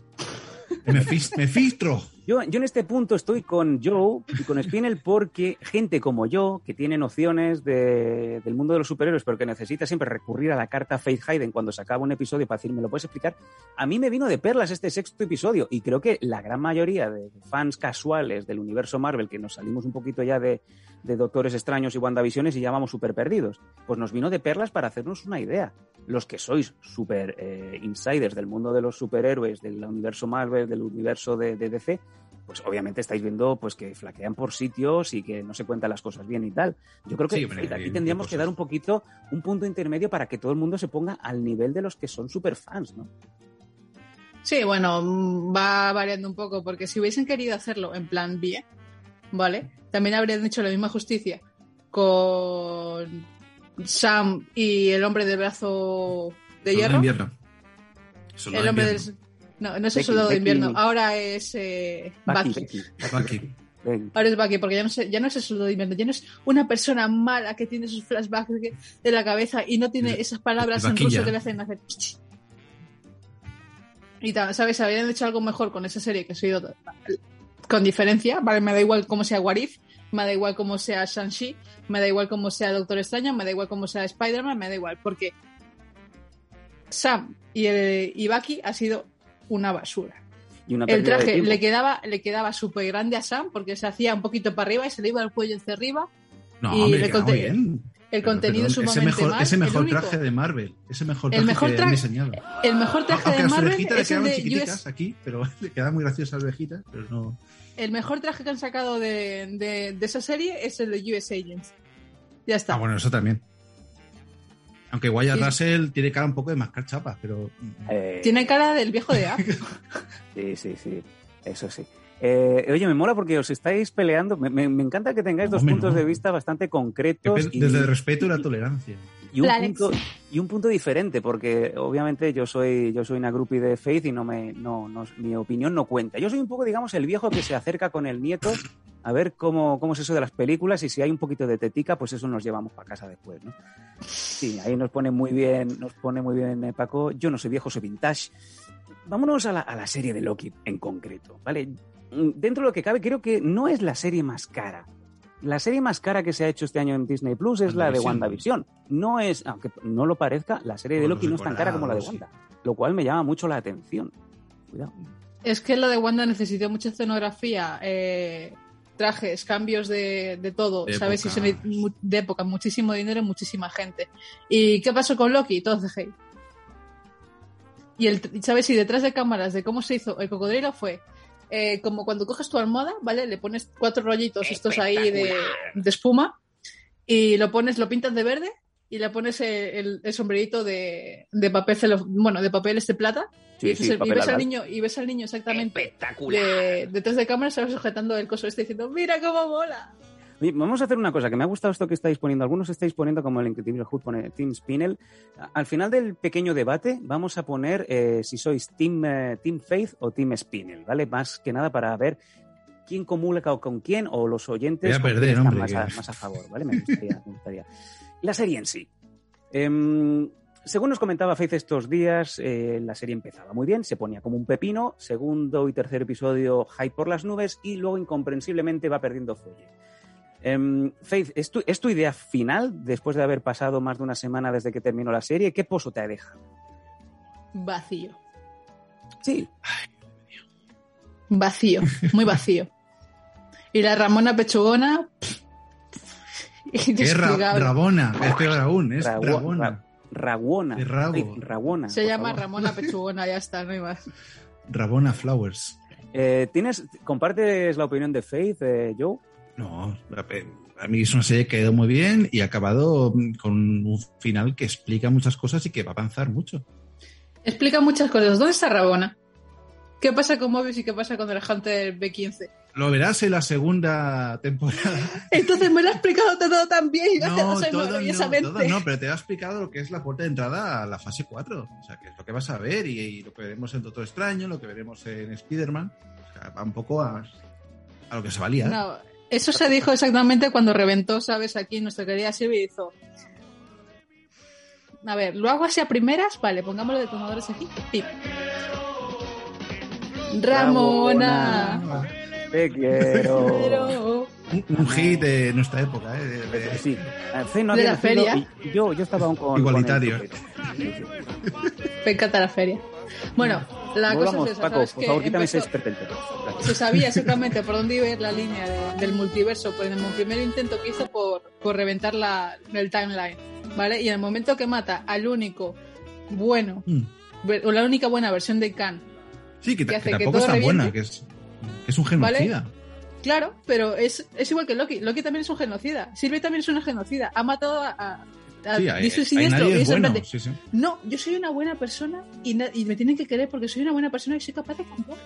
Me, fis- me filtro. Yo, yo en este punto estoy con Joe y con Spinel porque gente como yo, que tiene nociones de- del mundo de los superhéroes, pero que necesita siempre recurrir a la carta Faith Hayden cuando se acaba un episodio para decir, ¿me lo puedes explicar? A mí me vino de perlas este sexto episodio y creo que la gran mayoría de fans casuales del universo Marvel, que nos salimos un poquito ya de, de Doctores Extraños y WandaVisiones y ya vamos súper perdidos, pues nos vino de perlas para hacernos una idea. Los que sois súper eh, insiders del mundo de los superhéroes, del universo Marvel, del universo de, de DC, pues obviamente estáis viendo pues que flaquean por sitios y que no se cuentan las cosas bien y tal. Yo creo que Sí, hombre, Faith, aquí tendríamos que dar un poquito, un punto intermedio para que todo el mundo se ponga al nivel de los que son super fans, ¿no? Sí, bueno, mm, va variando un poco, porque si hubiesen querido hacerlo en plan bien, ¿vale? También habrían hecho la misma justicia con Sam y el hombre de brazo de hierro. El hombre invierno. del... No, no es el Becky, soldado de invierno, ahora es eh, Bucky. Ahora es Bucky, porque ya no, sé- ya no es el soldado de invierno, ya no es una persona mala que tiene sus flashbacks de, la cabeza y no tiene esas palabras en ruso que le hacen hacer. Y tal, ¿sabes? Habrían hecho algo mejor con esa serie que ha sido con diferencia, ¿vale? Me da igual cómo sea Warif, me da igual cómo sea Shang-Chi, me da igual cómo sea Doctor Extraño, me da igual cómo sea Spider-Man, me da igual, porque Sam y, el, y Bucky ha sido una basura. Y una El traje le quedaba, le quedaba súper grande a Sam porque se hacía un poquito para arriba y se le iba el cuello hacia arriba. No, Y hombre, le conté- muy bien. El Pero, contenido perdón, sumamente ese mejor, mal. ese el mejor único- traje de Marvel. Ese mejor El traje mejor que han traje- diseñado. El mejor traje Aunque de las Marvel es el de US, aquí, pero le quedaban muy graciosas las orejitas, pero no. El mejor traje que han sacado de, de- de esa serie es el de US Agents. Ya está. Ah, bueno, eso también. Aunque Wyatt Sí. Russell tiene cara un poco de mascar chapas, pero. Eh, Tiene cara del viejo de A. Sí, sí, sí. Eso sí. Eh, oye, me mola porque os estáis peleando. Me, me- me encanta que tengáis No, dos puntos no. de vista bastante concretos y, Desde el respeto y la tolerancia. y un punto, y un punto diferente, porque obviamente yo soy, yo soy una groupie de Faith y no me, no, no- mi opinión no cuenta. Yo soy un poco, digamos, el viejo que se acerca con el nieto a ver cómo, cómo es eso de las películas y si hay un poquito de tetica, pues eso nos llevamos para casa después, ¿no? Sí, ahí nos pone muy bien, nos pone muy bien eh, Paco. Yo no soy viejo, soy vintage. Vámonos a la, a la serie de Loki en concreto, ¿vale? Mm, Dentro de lo que cabe, creo que no es la serie más cara. La serie más cara que se ha hecho este año en Disney Plus es la de WandaVision. No es, aunque no lo parezca, la serie de Loki no es tan cara como la de Wanda, lo cual me llama mucho la atención. Cuidado. Es que la de Wanda necesitó mucha escenografía, eh, trajes, cambios de, de todo, De ¿sabes? Y época. se ne- mu- de época, muchísimo dinero y muchísima gente. ¿Y qué pasó con Loki? Todo CGI. Y el, ¿sabes? Y detrás de cámaras de cómo se hizo el cocodrilo fue eh, como cuando coges tu almohada, ¿vale? Le pones cuatro rollitos estos ahí de, de espuma y lo pones, lo pintas de verde y le pones el, el- el sombrerito de, de papel celo- bueno, de papel este plata Sí, y, sí, ves, el- y papel ves al niño y ves al niño exactamente Espectacular. de- detrás de cámara se va sujetando el coso este diciendo mira cómo mola Vamos a hacer una cosa, que me ha gustado esto que estáis poniendo. Algunos estáis poniendo, como el Incredible Hulk pone Team Spinel. Al final del pequeño debate vamos a poner eh, si sois Team, eh, team Faith o Team Spinel, ¿vale? Más que nada para ver quién comula con- con quién o los oyentes Voy a perder, quién están hombre, más, a, más a favor, ¿vale? Me gustaría, me gustaría. La serie en sí. Em, según nos comentaba Faith estos días, eh, la serie empezaba muy bien, se ponía como un pepino, segundo y tercer episodio hype por las nubes y luego incomprensiblemente va perdiendo fuelle. Em, Faith, ¿es tu, ¿es tu idea final después de haber pasado más de una semana desde que terminó la serie? ¿Qué pozo te ha dejado? vacío Sí, vacío muy vacío y la Ramona Pechugona pff, Es Ra-. Rabona, es peor aún, es Rabona. Ra- Raguona. De rabo. Faith, Raguona. se llama favor. Ramona Pechugona ya está no hay más Rabona Flowers. Eh, ¿tienes, ¿Compartes la opinión de Faith, eh, Joe? No, a- a mí es una serie que ha ido muy bien y ha acabado mm, con un final que explica muchas cosas y que va a avanzar mucho. explica muchas cosas ¿dónde está Rabona? ¿qué pasa con Mobius y qué pasa con el Hunter B15? Lo verás en la segunda temporada. entonces me lo ha explicado todo tan bien y No, todo no, maravillosamente todo no, pero te ha explicado lo que es la puerta de entrada a la fase 4. O sea, que es lo que vas a ver y, y lo que veremos en Doctor Extraño, lo que veremos en Spider-Man. O sea, va un poco a, a lo que se valía. No, eso se dijo exactamente cuando reventó, ¿sabes? Aquí nuestra querida Silvia hizo. A ver, lo hago así a primeras, vale, pongámoslo de tomadores aquí. Pip. Ramona. Te quiero. Un, un hit de nuestra época, ¿eh? De- de- Sí, Faith no De había la nacido feria. y yo, yo estaba aún con. Igualitario. con el. Sí, sí. Me encanta la feria. Bueno, la Volvamos, cosa es esa, Paco, ¿sabes? por Que favor, quítame empezó- ese se sabía exactamente por dónde iba a ir la línea de- del multiverso, por el primer intento que hizo por, por reventar la, el timeline, ¿vale? Y en el momento que mata al único bueno, Mm. o la única buena versión de Khan Sí, que, que hace que que tampoco es todo buena, reviente. que es, que es un genocida. Claro, pero es, es igual que Loki. Loki también es un genocida. Sylvie también es una genocida. Ha matado a, a, a Sí, y siniestro. nadie Y es es en bueno. plan de, Sí, sí. no, yo soy una buena persona y, me tienen que querer porque soy una buena persona y soy capaz de cambiar.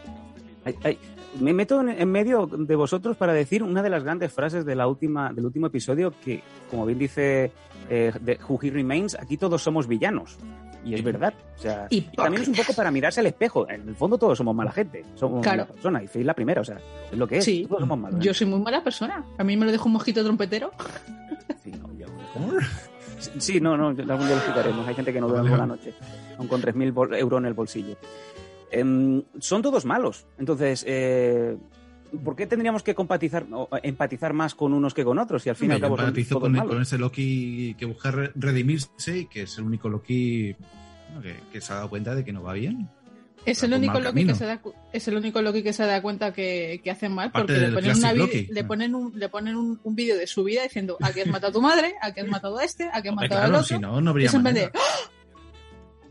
Ay, ay, me meto en, en medio de vosotros para decir una de las grandes frases de la última, del último episodio que, como bien dice eh, de Who He Remains, aquí todos somos villanos. Y es verdad. O sea, y también es un poco para mirarse al espejo. En el fondo todos somos mala gente. Somos Claro. mala persona. Y Faith la primera. O sea, es lo que es. Sí, Todos somos malos. ¿eh? yo soy muy mala persona. A mí me lo dejo un mosquito trompetero. Sí, no, yo- ¿Cómo? Sí, Sí, no, no, algún día lo explicaremos. Hay gente que no duerme por la noche, aun con 3.000 bol- euros en el bolsillo. Em, son todos malos. Entonces, eh, ¿por qué tendríamos que compatizar o empatizar más con unos que con otros? Si al fin y al yo cabo empatizo con, malos. con ese Loki que busca re- redimirse y que es el único Loki que, que se ha dado cuenta de que no va bien. Es el, único Loki que se da, es el único Loki que se da cuenta que, que hace mal porque le ponen, una Loki. le ponen un, le ponen un, un vídeo de su vida diciendo a que has matado a tu madre, a que has matado a este, a que has matado al claro, otro. si no, no Y habría en plan de, manera. ¡Ah!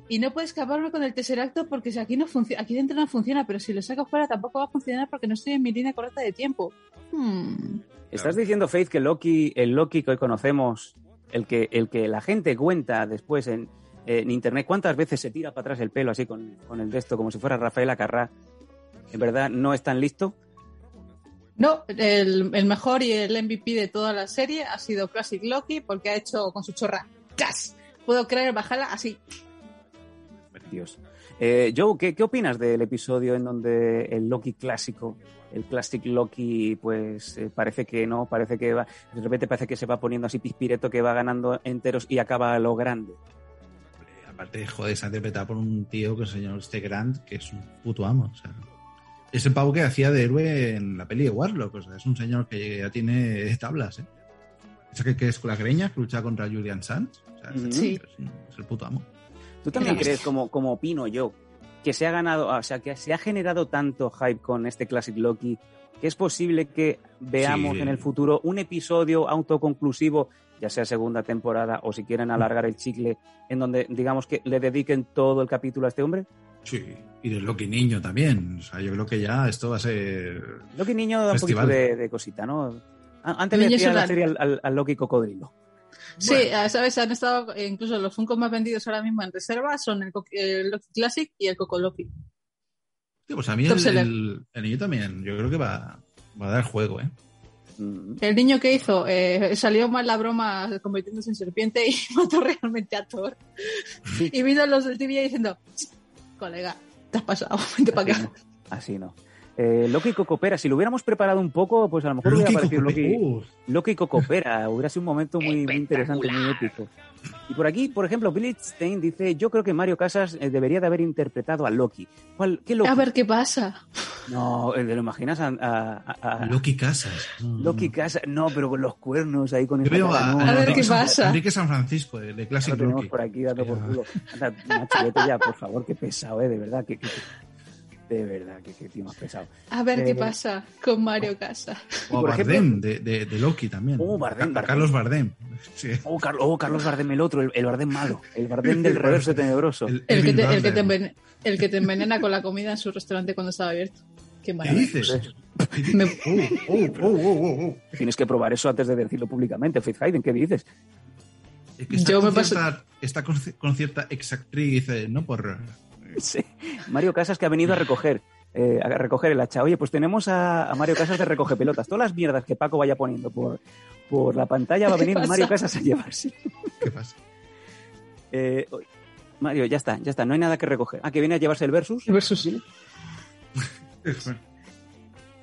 Y no puedes escaparme con el Tesseracto porque si aquí no funciona, aquí dentro no funciona, pero si lo saco fuera tampoco va a funcionar porque no estoy en mi línea correcta de tiempo. Hmm. ¿Estás diciendo, Faith, que Loki, el Loki que hoy conocemos, el que, el que la gente cuenta después en, en internet, cuántas veces se tira para atrás el pelo así con, con el de esto, como si fuera Rafael Acarrá, en verdad no es tan listo? No, el, el mejor y el MVP de toda la serie ha sido Classic Loki porque ha hecho con su chorra ¡Cas! Puedo creer bajarla así. Dios. Eh, Joe, ¿qué, ¿qué opinas del episodio en donde el Loki clásico, el Classic Loki, pues eh, parece que no, parece que va, de repente parece que se va poniendo así pispireto, que va ganando enteros y acaba a lo grande? Aparte, joder, está interpretado por un tío que es el señor este Grant, que es un puto amo. O sea, es el pavo que hacía de héroe en la peli de Warlock. O sea, es un señor que ya tiene tablas, ¿eh? Esa que, que es con la greña, que lucha contra Julian Sands. O sea, es- Sí. es, es el puto amo. ¿Tú también crees, como, como opino yo, que se ha ganado, o sea, que se ha generado tanto hype con este Classic Loki, que es posible que veamos Sí. en el futuro un episodio autoconclusivo, ya sea segunda temporada o si quieren alargar el chicle, en donde digamos que le dediquen todo el capítulo a este hombre? Sí. Y del Loki niño también. O sea, yo creo que ya esto va a ser. Loki niño da un Festival. poquito de, de cosita, ¿no? Antes le decía la serie al, al- al Loki cocodrilo. Sí, Bueno. ah, ¿sabes? Han estado, eh, incluso los Funko más vendidos ahora mismo en reserva son el, el Loki Classic y el Coco Loki. Tío, pues a mí el, seller. el- el niño también. Yo creo que va, va a dar juego, ¿eh? Mm. El niño que hizo, eh, salió mal la broma convirtiéndose en serpiente y mató realmente a Thor. Sí. Y vino los del TV diciendo, colega, te has pasado, vente para Así acá. no. Así no. Eh, Loki Cocopera, si lo hubiéramos preparado un poco, pues a lo mejor hubiera aparecido Loki, Loki Cocopera, hubiera sido un momento muy, muy interesante, muy épico. Y por aquí, por ejemplo, Billy Stein dice, yo creo que Mario Casas eh, debería de haber interpretado a Loki. ¿Cuál, ¿Qué Loki? A ver qué pasa. No, eh, ¿te lo imaginas a, a- a- a- Loki Casas. Mm. Loki Casas? No, pero con los cuernos ahí con esa veo a, no, A ver no, qué no, pasa. Enrique San Francisco, de, de lo tenemos Loki. por aquí dando por culo. Anda, vete ya, por favor, qué pesado, eh, de verdad, que- de verdad, que, que tío más pesado. A ver Eh, qué pasa con Mario Casa. O ejemplo- Bardem, de, de, de Loki también. Oh, Bardem, Bardem. Carlos Bardem. Sí. Oh, Carlos, oh, Carlos Bardem el otro, el, el Bardem malo, el Bardem del reverso tenebroso. El, El que, te, el, que te Bardem. envene- el que te envenena con la comida en su restaurante cuando estaba abierto. Qué ¿Qué dices? Me- Oh, oh, oh, oh, oh, oh. Tienes que probar eso antes de decirlo públicamente, Faith Hayden, ¿qué dices? Es que está, Yo con me paso- cierta, está con, con cierta exactriz, eh, no por... Sí. Mario Casas que ha venido a recoger, eh, a recoger el hacha. Oye, pues tenemos a, a Mario Casas de recoge pelotas. Todas las mierdas que Paco vaya poniendo por, por la pantalla va a ¿Qué venir pasa? Mario Casas a llevarse. ¿Qué pasa? Eh, Mario, ya está, ya está, no hay nada que recoger. Ah, que viene a llevarse el versus. Versus sí.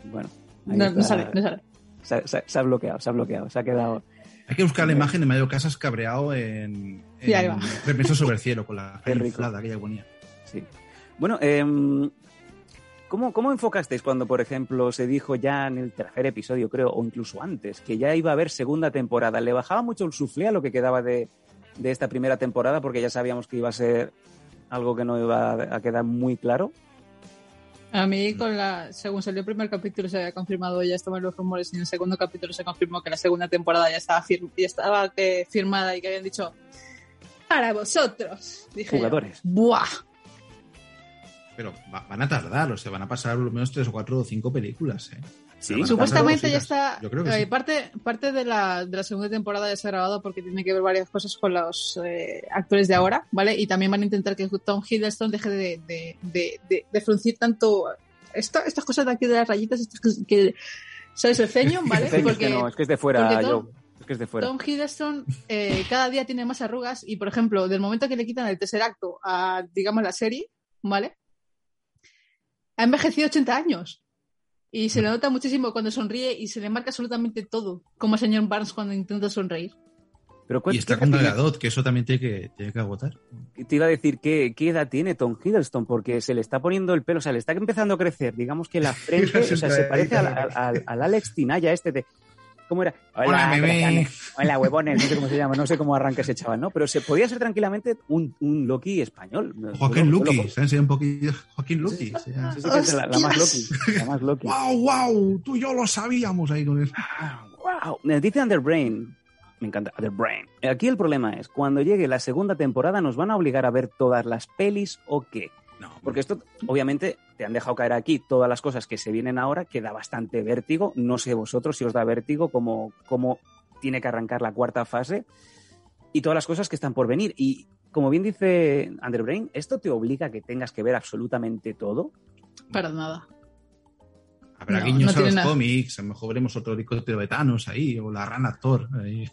Bueno, No, no sale, no sale. Se, se- se ha bloqueado, se ha bloqueado, se ha quedado. Hay que buscar la imagen de Mario Casas cabreado en, Sí, ahí va. en Remeso sobre el cielo, con la inflada que ella ponía. Sí. Bueno, em, ¿cómo, ¿cómo enfocasteis cuando, por ejemplo, se dijo ya en el tercer episodio, creo, o incluso antes, que ya iba a haber segunda temporada? ¿Le bajaba mucho el suflé a lo que quedaba de, de esta primera temporada? Porque ya sabíamos que iba a ser algo que no iba a quedar muy claro. A mí, con la, según salió el primer capítulo, se había confirmado, ya estaban los rumores, y en el segundo capítulo se confirmó que la segunda temporada ya estaba, fir- ya estaba eh, firmada y que habían dicho, para vosotros. Dije yo, Jugadores. ¡Buah! Pero va- van a tardar, o sea, van a pasar por lo menos tres o cuatro o cinco películas, ¿eh? Sí, Supuestamente ya está. Yo creo que eh, sí. parte, parte de la, de la segunda temporada ya se ha grabado porque tiene que ver varias cosas con los eh, actores de ahora, ¿vale? Y también van a intentar que Tom Hiddleston deje de, de, de, de- de fruncir tanto esto- estas cosas de aquí de las rayitas, estas cosas que. ¿Sabes? El ceño, ¿vale? Ceño, es Porque que no, es que es de fuera, porque Tom-. Es que es de fuera. Tom Hiddleston eh, cada día tiene más arrugas y, por ejemplo, del momento que le quitan el tercer acto a, digamos, la serie, ¿vale? Ha envejecido 80 años. Y se le nota muchísimo cuando sonríe y se le marca absolutamente todo, como el señor Barnes cuando intenta sonreír. Pero ¿cuál- Y está con? Gadot, que eso también tiene que, tiene que agotar. Te iba a decir ¿qué, qué edad tiene Tom Hiddleston, porque se le está poniendo el pelo, o sea, le está empezando a crecer. Digamos que la frente, o sea, se parece al, al- al- al Alex Tinaya este de. ¿Cómo era? Hola, bebé. crackanes. Hola, huevones, no sé cómo se llama, no sé cómo arranca ese chaval, ¿no? Pero se podía ser tranquilamente un, un Loki español. Joaquín Luqui, se un poquillo. Joaquín Luqui. Sí, es la, la más Loki. La más Loki. ¡Wow, wow! Tú y yo lo sabíamos ahí con él. Wow. Me dice Underbrain. Me encanta Underbrain. Aquí el problema es, cuando llegue la segunda temporada, ¿nos van a obligar a ver todas las pelis o qué? Porque esto, obviamente, te han dejado caer aquí todas las cosas que se vienen ahora, que da bastante vértigo. No sé vosotros si os da vértigo cómo, cómo tiene que arrancar la cuarta fase y todas las cosas que están por venir. Y como bien dice Underbrain, ¿esto te obliga a que tengas que ver absolutamente todo? Para nada. Habrá No, guiños no a los nada. cómics, a lo mejor veremos otro helicóptero de Thanos ahí, o la rana Thor. Ahí.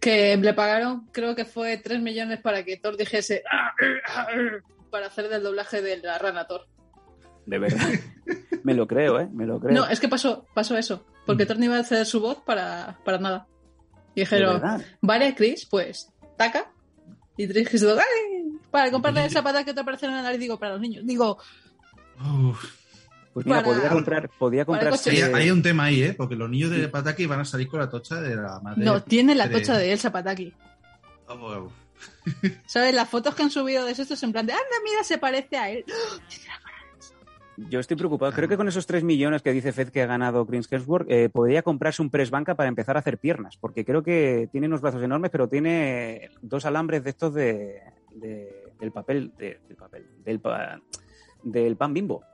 Que le pagaron, creo que fue 3 millones para que Thor dijese. "Ah, eh, ah, eh". Para hacer del doblaje de la rana Thor. De verdad. me lo creo, ¿eh? Me lo creo. No, es que pasó, pasó eso. Porque Thor no iba a hacer su voz para, para nada. Y De dijeron, vale, Chris, pues, taca. Y Chris dijo, ¡ay! Para comprarle el zapato que te aparece en la nariz, digo, para los niños. Digo, Uf. Pues mira, para- podía comprar, podía coche. Hay, hay un tema ahí, ¿eh? Porque los niños de Pataki van a salir con la tocha de la madre. no, tiene la de- tocha de Elsa Pataki. Oh, ¿Sabes? Las fotos que han subido de estos en plan de, anda, mira, se parece a él. Yo estoy preocupado. Creo que con esos 3 millones que dice Fed que ha ganado Chris Hemsworth, eh, podría comprarse un press banca para empezar a hacer piernas. Porque creo que tiene unos brazos enormes, pero tiene dos alambres de estos de, de- del papel, de- del papel, del, pa- del pan bimbo.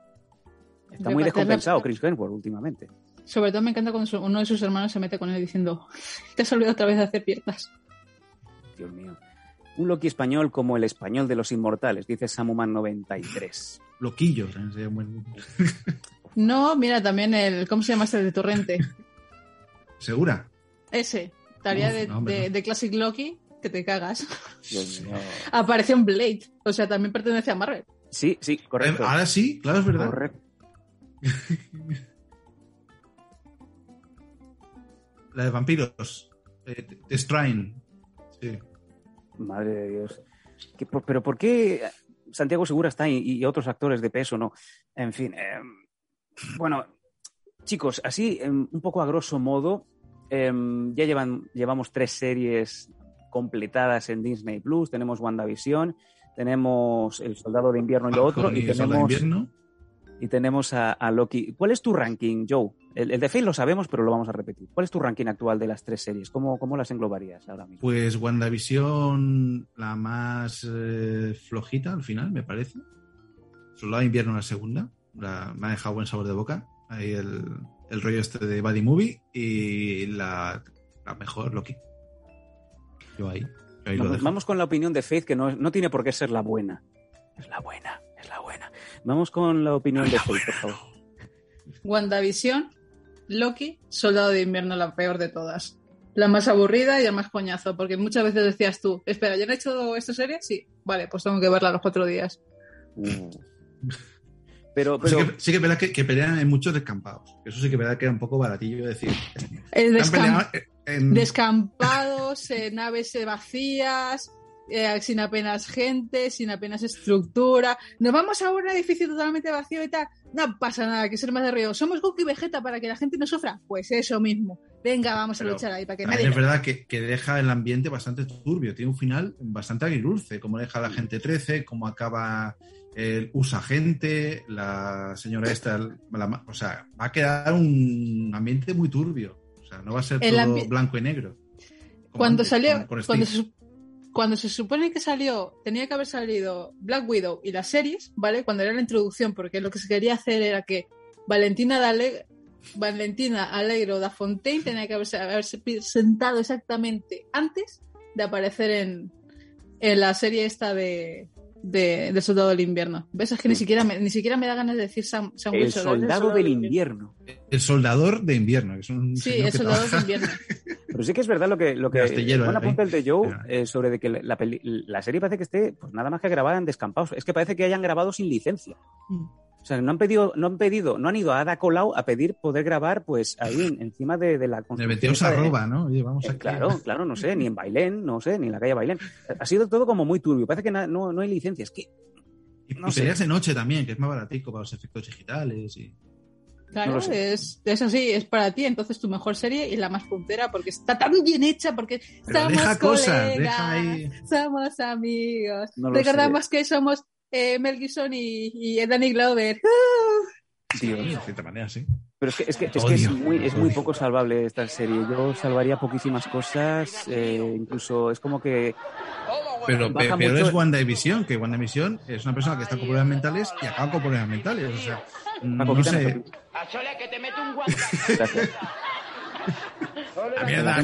Está muy descompensado Chris Hemsworth últimamente. Sobre todo me encanta cuando su- uno de sus hermanos se mete con él diciendo, te has olvidado otra vez de hacer piernas. Dios mío. Un Loki español como el español de los inmortales, dice Samuman93. Loquillos. ¿eh? Sería un buen- No, mira, también el, ¿cómo se llama este de Torrente? ¿Segura? Ese, tarea Uf, de, no, hombre, de- no. de Classic Loki, que te cagas. Dios mío. Apareció en Blade, o sea, también pertenece a Marvel. Sí, sí, correcto. Eh, Ahora sí, claro, es verdad. Correcto. La de vampiros. Eh, The Strain. Sí. Madre de Dios. ¿Qué- por- pero ¿por qué Santiago Segura está y, otros actores de peso no? En fin. eh, bueno, chicos, así em, un poco a grosso modo, em, ya llevan, llevamos tres series completadas en Disney Plus. Tenemos WandaVision, tenemos El Soldado de Invierno y lo otro, Falcon y tenemos. Y tenemos a, a Loki. ¿Cuál es tu ranking, Joe? El, el de Faye lo sabemos, pero lo vamos a repetir. ¿Cuál es tu ranking actual de las tres series? ¿Cómo, cómo las englobarías ahora mismo? Pues WandaVision, la más eh, flojita al final, me parece. Soldado de invierno, la segunda. La- me ha dejado buen sabor de boca. Ahí el, el rollo este de Buddy Movie. Y la, la mejor, Loki. Yo ahí. yo vamos con la opinión de Faith, que no, no tiene por qué ser la buena. Es la buena, es la buena. Vamos con la opinión de Faith, por favor. WandaVision, Loki, Soldado de Invierno, la peor de todas. La más aburrida y el más coñazo, porque muchas veces decías tú, espera, ¿ya han hecho esta serie? Sí, vale, pues tengo que verla los cuatro días. Uh. Pero, sí, que, sí que es verdad que, que pelean en muchos descampados. Eso sí que es verdad que era un poco baratillo decir. El en- descampados, eh, naves vacías, eh, sin apenas gente, sin apenas estructura. Nos vamos a un edificio totalmente vacío y tal. No pasa nada, que ser más de río. ¿Somos Goku y Vegeta para que la gente no sufra? Pues eso mismo. Venga, vamos Pero a luchar ahí para que nadie... es verdad que, que deja el ambiente bastante turbio, tiene un final bastante agridulce, como deja la gente 13, como acaba el usa gente, la señora esta, la- o sea, va a quedar un ambiente muy turbio, o sea, no va a ser El todo blanco y negro. Cuando antes, salió, cuando, se, cuando se supone que salió, tenía que haber salido Black Widow y las series, ¿vale? Cuando era la introducción, porque lo que se quería hacer era que Valentina Dale, Valentina Alegro da Fontaine tenía que haberse, haberse presentado exactamente antes de aparecer en, en la serie esta de, de, de Soldado del Invierno. ¿Ves? Es que ni siquiera me, ni siquiera me da ganas de decir Sam, Sam el Wilson, es soldado del invierno. El soldador de invierno, que es un Sí, el Soldado del trabaja- Invierno. Pero sí que es verdad lo que, lo que De astillero, buen ¿eh? apunte el de Joe eh, sobre de que la, peli- la serie parece que esté pues nada más que grabada en descampados. Es que parece que hayan grabado sin licencia. O sea, no han pedido, no han pedido, no han ido a Ada Colau a pedir poder grabar pues ahí en- encima de, de la De construcción 22 esta de- arroba, ¿no? Oye, vamos Eh, aquí. claro, claro, no sé, ni en Bailén, no sé, ni en la calle Bailén. Ha sido todo como muy turbio. Parece que no, no hay licencia. Es que Y no sé. peleas de noche también, que es más baratico para los efectos digitales. Y... Claro, No es, es así, es para ti, entonces tu mejor serie y la más puntera porque está tan bien hecha, porque Pero somos deja cosas, colegas, deja ahí. somos amigos. No Recordamos que somos eh, Mel Gibson y, y Danny Glover. Dios. De cierta manera, sí. Pero es que es, que, es, que es Odio, muy, es muy poco salvable esta serie. Yo salvaría poquísimas cosas. eh, incluso es como que Pero Baja pe- peor mucho- es WandaVision, que WandaVision es una persona que está con problemas mentales y acaba con problemas mentales. O sea, Paco, no quítame sé. esto. A Sole que te mete un guante. La La mierda.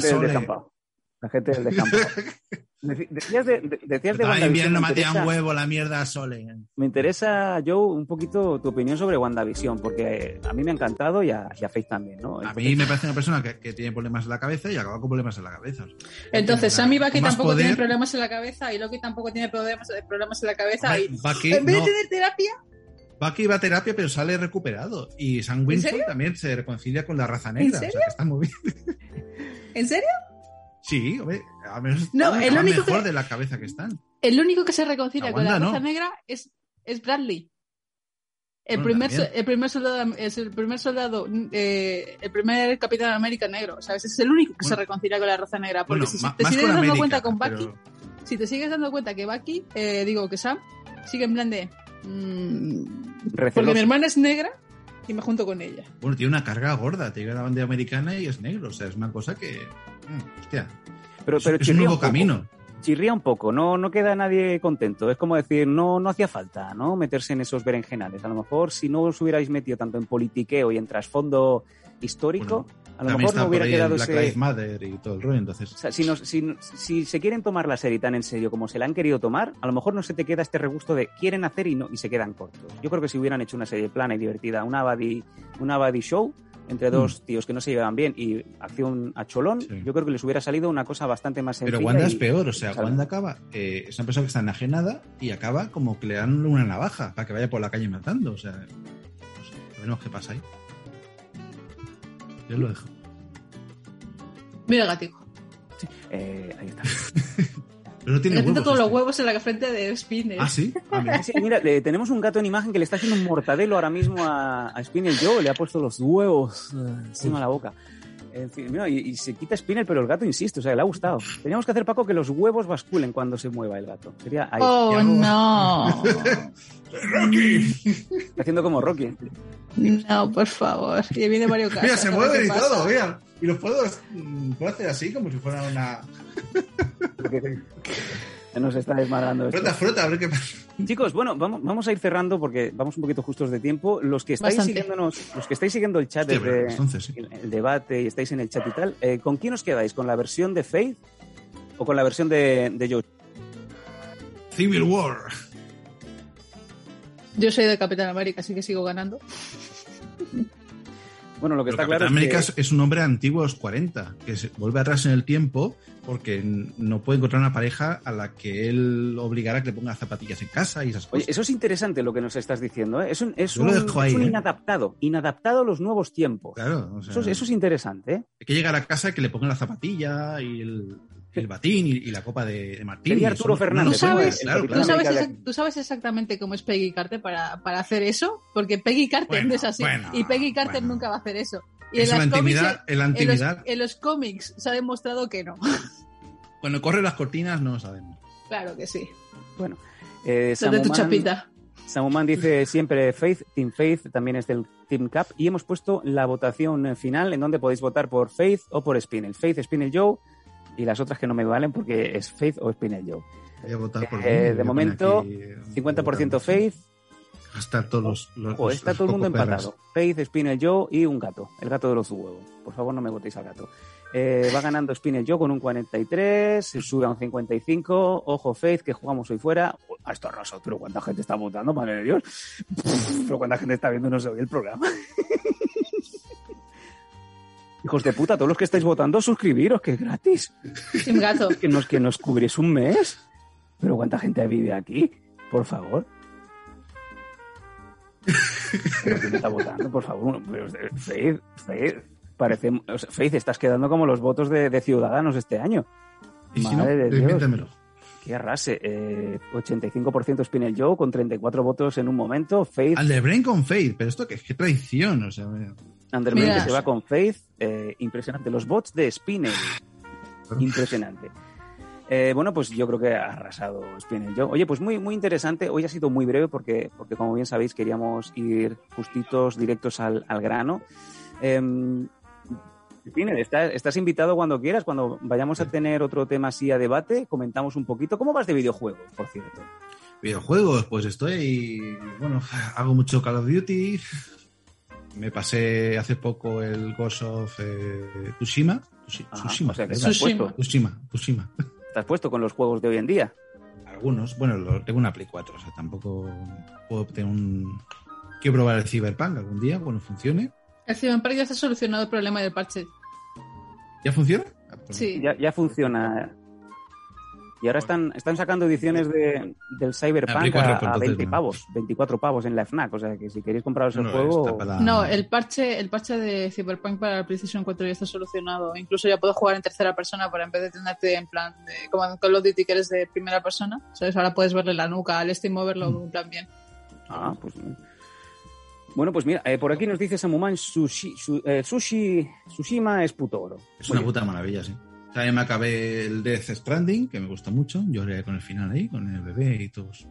La gente del descampado. Decías de, de- decías de WandaVision, invierno, me matea interesa- un huevo, la mierda sole. Me interesa, Joe, un poquito tu opinión sobre WandaVision, porque a mí me ha encantado y a, y a Faith también, ¿no? A mí me parece una persona que, que tiene problemas en la cabeza y acaba con problemas en la cabeza. Entonces, Con Sam y Bucky tampoco poder, tienen problemas en la cabeza y Loki tampoco tiene problemas, problemas en la cabeza. Hombre, Y, Bucky, en vez no. de tener terapia, Bucky va a terapia, pero sale recuperado. Y Sam Winston también se reconcilia con la raza negra. O sea, serio? que está muy bien. ¿en serio? Sí, hombre, al menos No, el único mejor que- de la cabeza que están. El único que se reconcilia La con la raza no. negra es, es Bradley. El, Bueno, primer, el primer soldado, es el primer soldado, eh, el primer Capitán América negro, ¿sabes? Es el único que se reconcilia con la raza negra. Porque Bueno, si te sigues dando América, cuenta con Bucky, pero- si te sigues dando cuenta que Bucky, eh, digo que Sam, sigue en plan de. mm, porque mi hermana es negra y me junto con ella. Bueno, tiene una carga gorda. Te llega la bandera americana y es negro. O sea, es una cosa que. mm, hostia. Pero, pero es un nuevo poco. camino. chirría un poco, no, no queda nadie contento. Es como decir, no, no hacía falta ¿no? meterse en esos berenjenales. A lo mejor si no os hubierais metido tanto en politiqueo y en trasfondo histórico, a lo También mejor no hubiera quedado Black ese... Matter y todo el rollo. Entonces, O sea, si, nos- si- si se quieren tomar la serie tan en serio como se la han querido tomar, a lo mejor no se te queda este regusto de quieren hacer y no y se quedan cortos. Yo creo que si hubieran hecho una serie plana y divertida, una buddy, una buddy show entre dos tíos que no se llevan bien y acción a cholón, Mm. Sí. yo creo que les hubiera salido una cosa bastante más sencilla. Pero Wanda y- es peor, o sea, ¿sabes? Wanda acaba, eh, es una persona que está enajenada y acaba como que le dan una navaja para que vaya por la calle matando, o sea, no sé, veremos qué pasa ahí. Yo lo dejo. Mira, gatico. Eh, ahí está. Pero no tiene huevos. todos los este. huevos en la frente de Spinner. Ah, sí. Ah, mira. Sí, mira, le- tenemos un gato en imagen que le está haciendo un mortadelo ahora mismo a, a Spinel Joe, le ha puesto los huevos eh, encima de la boca. En fin, mira, y, y se quita Spinel, pero el gato insiste, o sea, le ha gustado. Teníamos que hacer, Paco, que los huevos basculen cuando se mueva el gato. Sería ahí, Oh, Ya, no. está haciendo como Rocky. No, por favor. Y viene Mario Casas. Mira, se qué y pasa. todo, mira. Y los puedo, mm, puedo hacer así como si fuera una. Se nos está desmadrando esto. Frota, frota, a ver qué pasa. Chicos, bueno, vamos, vamos a ir cerrando porque vamos un poquito justos de tiempo. Los que estáis Bastante. siguiéndonos, los que estáis siguiendo el chat Hostia, pero desde entonces, sí. el, el debate y estáis en el chat y tal, eh, ¿con quién os quedáis? ¿Con la versión de Faith o con la versión de, de Joe? Civil War. Yo soy de Capitán América, así que sigo ganando. Bueno, lo que Pero está claro América es es, es un hombre antiguo de los 40, que se vuelve atrás en el tiempo porque no puede encontrar una pareja a la que él obligara a que le ponga zapatillas en casa y esas Oye, cosas. eso es interesante lo que nos estás diciendo. ¿eh? Es un, es un, es ¿eh? inadaptado, inadaptado a los nuevos tiempos. Claro, o sea, Eso, es- eso es interesante. ¿eh? hay que llegar a casa y que le pongan la zapatilla y el, el batín y, y la copa de, de Martín. Sería y Arturo Fernández, ¿Tú sabes? Claro, ¿Tú sabes, tú exactamente cómo es Peggy Carter para, para hacer eso? Porque Peggy Carter Bueno, no es así. bueno, y Peggy Carter bueno. nunca va a hacer eso. Y en la las cómics- en la en los, intimidad en los cómics se ha demostrado que no. cuando corre las cortinas no sabemos. claro que sí. Bueno, eh, de tu Samuman- chapita. Samuman dice siempre Faith, Team Faith, también es del Team Cap. Y hemos puesto la votación final en donde podéis votar por Faith o por Spinel. Faith, Spinel Joe y las otras que no me valen porque es Faith o Spinel Joe. Voy a votar por Eh, mí, de momento, aquí, eh, 50% votando. Faith, Hasta todos los. los- Joder, los- está los todo el mundo empatado. Faith, Spinel Joe y un gato. El gato de los huevos. Por favor, no me votéis al gato. Eh, va ganando Spinel Joe con un 43, se sube a un 55. Ojo, Faith, que jugamos hoy fuera. A esto arrasó, pero cuánta gente está votando, madre de Dios. Pero cuánta gente está viendo no se oye el programa. Hijos de puta, todos los que estáis votando, suscribiros, que es gratis. Sin gato. Que nos, que nos cubrís un mes. Pero cuánta gente vive aquí, por favor. Pero ¿quién está votando? Por favor. Pero, eh, Faith, Faith, parece, o sea, Faith, estás quedando como los votos de, de Ciudadanos este año. Y si no, Madre de Dios. Qué arrase. Eh, 85% Spinel Joe con 34 votos en un momento. Faith, Al de Brain con Faith, pero esto que es que traición, o sea. Mira. que se va con Faith. eh, impresionante. Los bots de Spinel. Impresionante. Eh, bueno, pues yo creo que ha arrasado Spinel Joe. Oye, pues muy, muy interesante. Hoy ha sido muy breve porque, porque como bien sabéis, queríamos ir justitos, directos al, al grano. Eh, Spinel, estás, estás invitado cuando quieras. Cuando vayamos a tener otro tema así a debate, comentamos un poquito. ¿Cómo vas de videojuegos, por cierto? Videojuegos, pues estoy. Bueno, hago mucho Call of Duty. Me pasé hace poco el Ghost of eh, Tsushima. Tsushima. o sea, Tsushima. puesto. Tsushima, Tsushima. estás puesto con los juegos de hoy en día. Algunos, bueno, lo- tengo una Play 4, o sea, tampoco puedo tener un... Quiero probar el Cyberpunk algún día, bueno, funcione. El Cyberpunk ya está solucionado el problema del parche. ¿Ya funciona? Sí. Ya, ya funciona. Y ahora están, están sacando ediciones de, del Cyberpunk Play 4, a, a entonces 20 no. pavos, 24 pavos en la FNAC. O sea que si queréis compraros el no, juego, para- No, el parche, el parche de Cyberpunk para el PlayStation 4 ya está solucionado. Incluso ya puedo jugar en tercera persona para en vez de tenerte en plan de, como en Call of Duty que eres de primera persona. ¿Sabes? Ahora puedes verle la nuca al este y moverlo Mm. en plan bien. Ah, pues bien. Bueno, pues mira, eh, por aquí nos dice Samuman sushi, su- eh, sushi, Tsushima es puto oro. Es una Oye, puta maravilla, sí. También me acabé el Death Stranding, que me gustó mucho. Lloré con el final ahí, con el bebé y todos.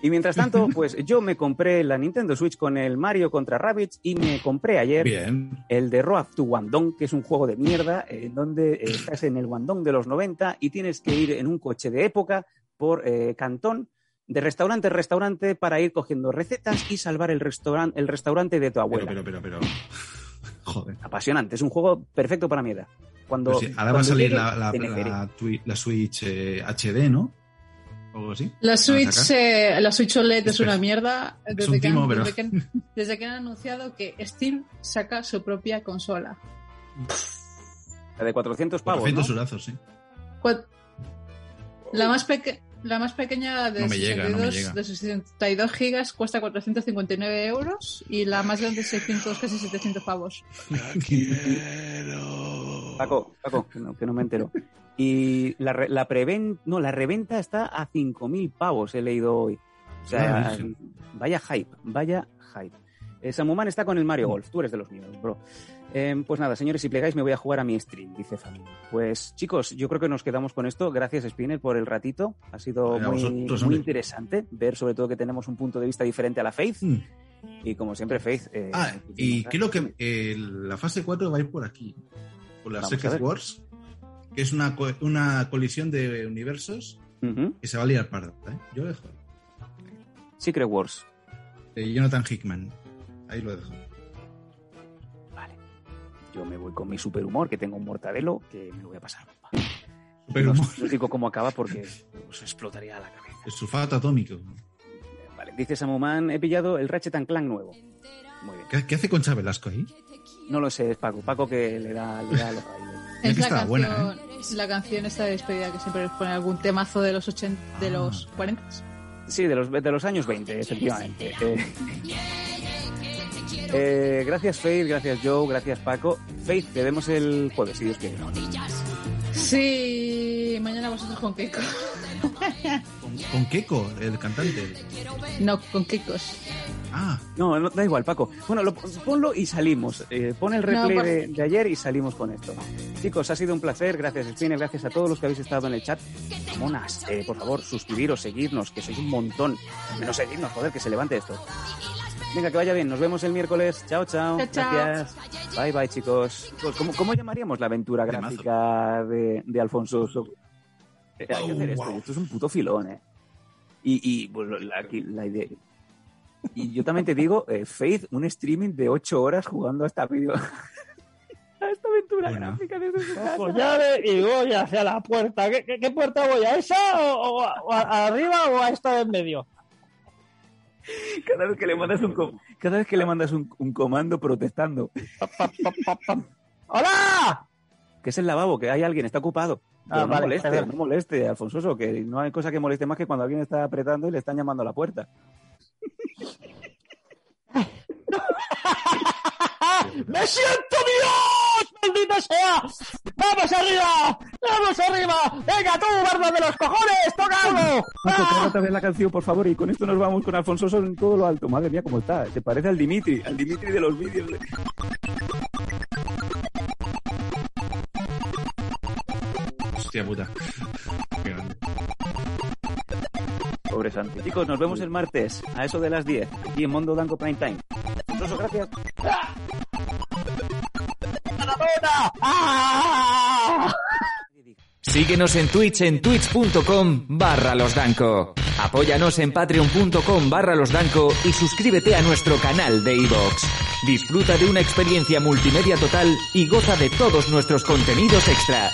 Y mientras tanto, pues yo me compré la Nintendo Switch con el Mario contra Rabbids y me compré ayer Bien. el de Road to Guangdong, que es un juego de mierda en donde eh, estás en el Guangdong de los 90 y tienes que ir en un coche de época por eh, Cantón, de restaurante en restaurante para ir cogiendo recetas y salvar el, restauran- el restaurante de tu Pero, abuela. pero, pero, pero. Joder. Apasionante, es un juego perfecto para mi edad. Cuando, Pues sí, ahora va a salir llegue, la, la, la, la Switch eh, HD, ¿no? O algo así. La Switch, eh, la Switch OLED es Es una mierda. Desde, un que han, timo, pero- desde, que han, desde que han anunciado que Steam saca su propia consola. La de 400 pavos, 400 ¿no? surazos, sí. La más, peque- la más pequeña de, No me llega, no me 62, llega. de 62 gigas cuesta 459 euros y la más grande 600, casi 700 pavos. Paco, Paco, que no, que no me entero. Y la, re- la preven- no, la reventa está a 5.000 pavos, he leído hoy. O sea, Ah, virgen. vaya hype, vaya hype. Eh, Samuman está con el Mario Golf, tú eres de los míos, bro. Eh, pues nada, señores, si plegáis me voy a jugar a mi stream, dice Fami. Pues chicos, yo creo que nos quedamos con esto. Gracias, Spinner, por el ratito. Ha sido muy, vosotros, muy hombre. interesante ver sobre todo que tenemos un punto de vista diferente a la Faith. Mm. Y como siempre, Faith... eh, Ah, y muchísimas creo que eh, la fase 4 va a ir por aquí. Las Vamos Secret. Wars. Que es una, co- una colisión de universos que se va a liar parda. ¿eh? Yo lo dejo. Secret Wars. De Jonathan Hickman. Ahí lo dejo. Vale. Yo me voy con mi superhumor, que tengo un mortadelo, que me lo voy a pasar. Pero no, no digo cómo acaba porque os explotaría la cabeza. el sulfato atómico. Vale, dice Samuman, he pillado el Ratchet and Clank nuevo. Muy bien. ¿Qué, qué hace Concha Velasco ahí? No lo sé, es Paco. Paco que le da, le da los bailes. Es la estaba canción, buena, la canción esta de despedida que siempre les pone algún temazo de los 80, de Ah. los 40. Sí, de los, de los años 20, efectivamente. Eh, eh, gracias Faith, gracias Joe, gracias Paco. Faith, te vemos el jueves, si Dios quiere. Sí, mañana vosotros con Keiko. Con, con Keiko, el cantante. No, con Keikos. Ah, No, no, da igual, Paco. Bueno, lo- ponlo y salimos. Eh, pon el replay por- de, de ayer y salimos con esto. Chicos, ha sido un placer. Gracias, Spinner. Gracias a todos los que habéis estado en el chat. Monas, eh, por favor, suscribiros, seguirnos, que sois un montón. Menos seguirnos, joder, que se levante esto. Venga, que vaya bien. Nos vemos el miércoles. Chao, chao. Chao, chao. Gracias. Bye, bye, chicos. Chicos, ¿Cómo, cómo llamaríamos la aventura gráfica de, de Alfonso? So- Eh, hay que Oh, hacer esto. wow. Esto es un puto filón, ¿eh? Y, y pues, la, aquí, la idea... Y yo también te digo, eh, Faith, un streaming de 8 horas jugando a esta video. a esta aventura Bueno. gráfica desde su casa. Llave y voy hacia la puerta. ¿Qué, qué- qué puerta voy? ¿A esa o, o a, o a- arriba o a esta de en medio? Cada vez que le mandas un, com- cada vez que le mandas un, un comando protestando. Pa, pa, pa, pa, pa. ¡Hola! Que es el lavabo, que hay alguien, está ocupado. Ah, no vale, moleste, no moleste, Alfonso, que no hay cosa que moleste más que cuando alguien está apretando y le están llamando a la puerta. ¡Me siento Dios! ¡Maldita sea! ¡Vamos arriba! ¡Vamos arriba! ¡Venga tú, barba de los cojones! ¡Toca algo! ¡Ah! otra vez la canción, por favor, y con esto nos vamos con Alfonso en todo lo alto. Madre mía, cómo está. Se parece al Dimitri, al Dimitri de los vídeos. de- hostia puta. Pobre Santi. Chicos, nos vemos el martes, a eso de las 10, aquí en Mondo Blanco Prime Time. Gracias. ¡Ah! Síguenos en Twitch en twitch.com barra losdanco. Apóyanos en patreon.com barra losdanco y suscríbete a nuestro canal de iVoox. Disfruta de una experiencia multimedia total y goza de todos nuestros contenidos extra.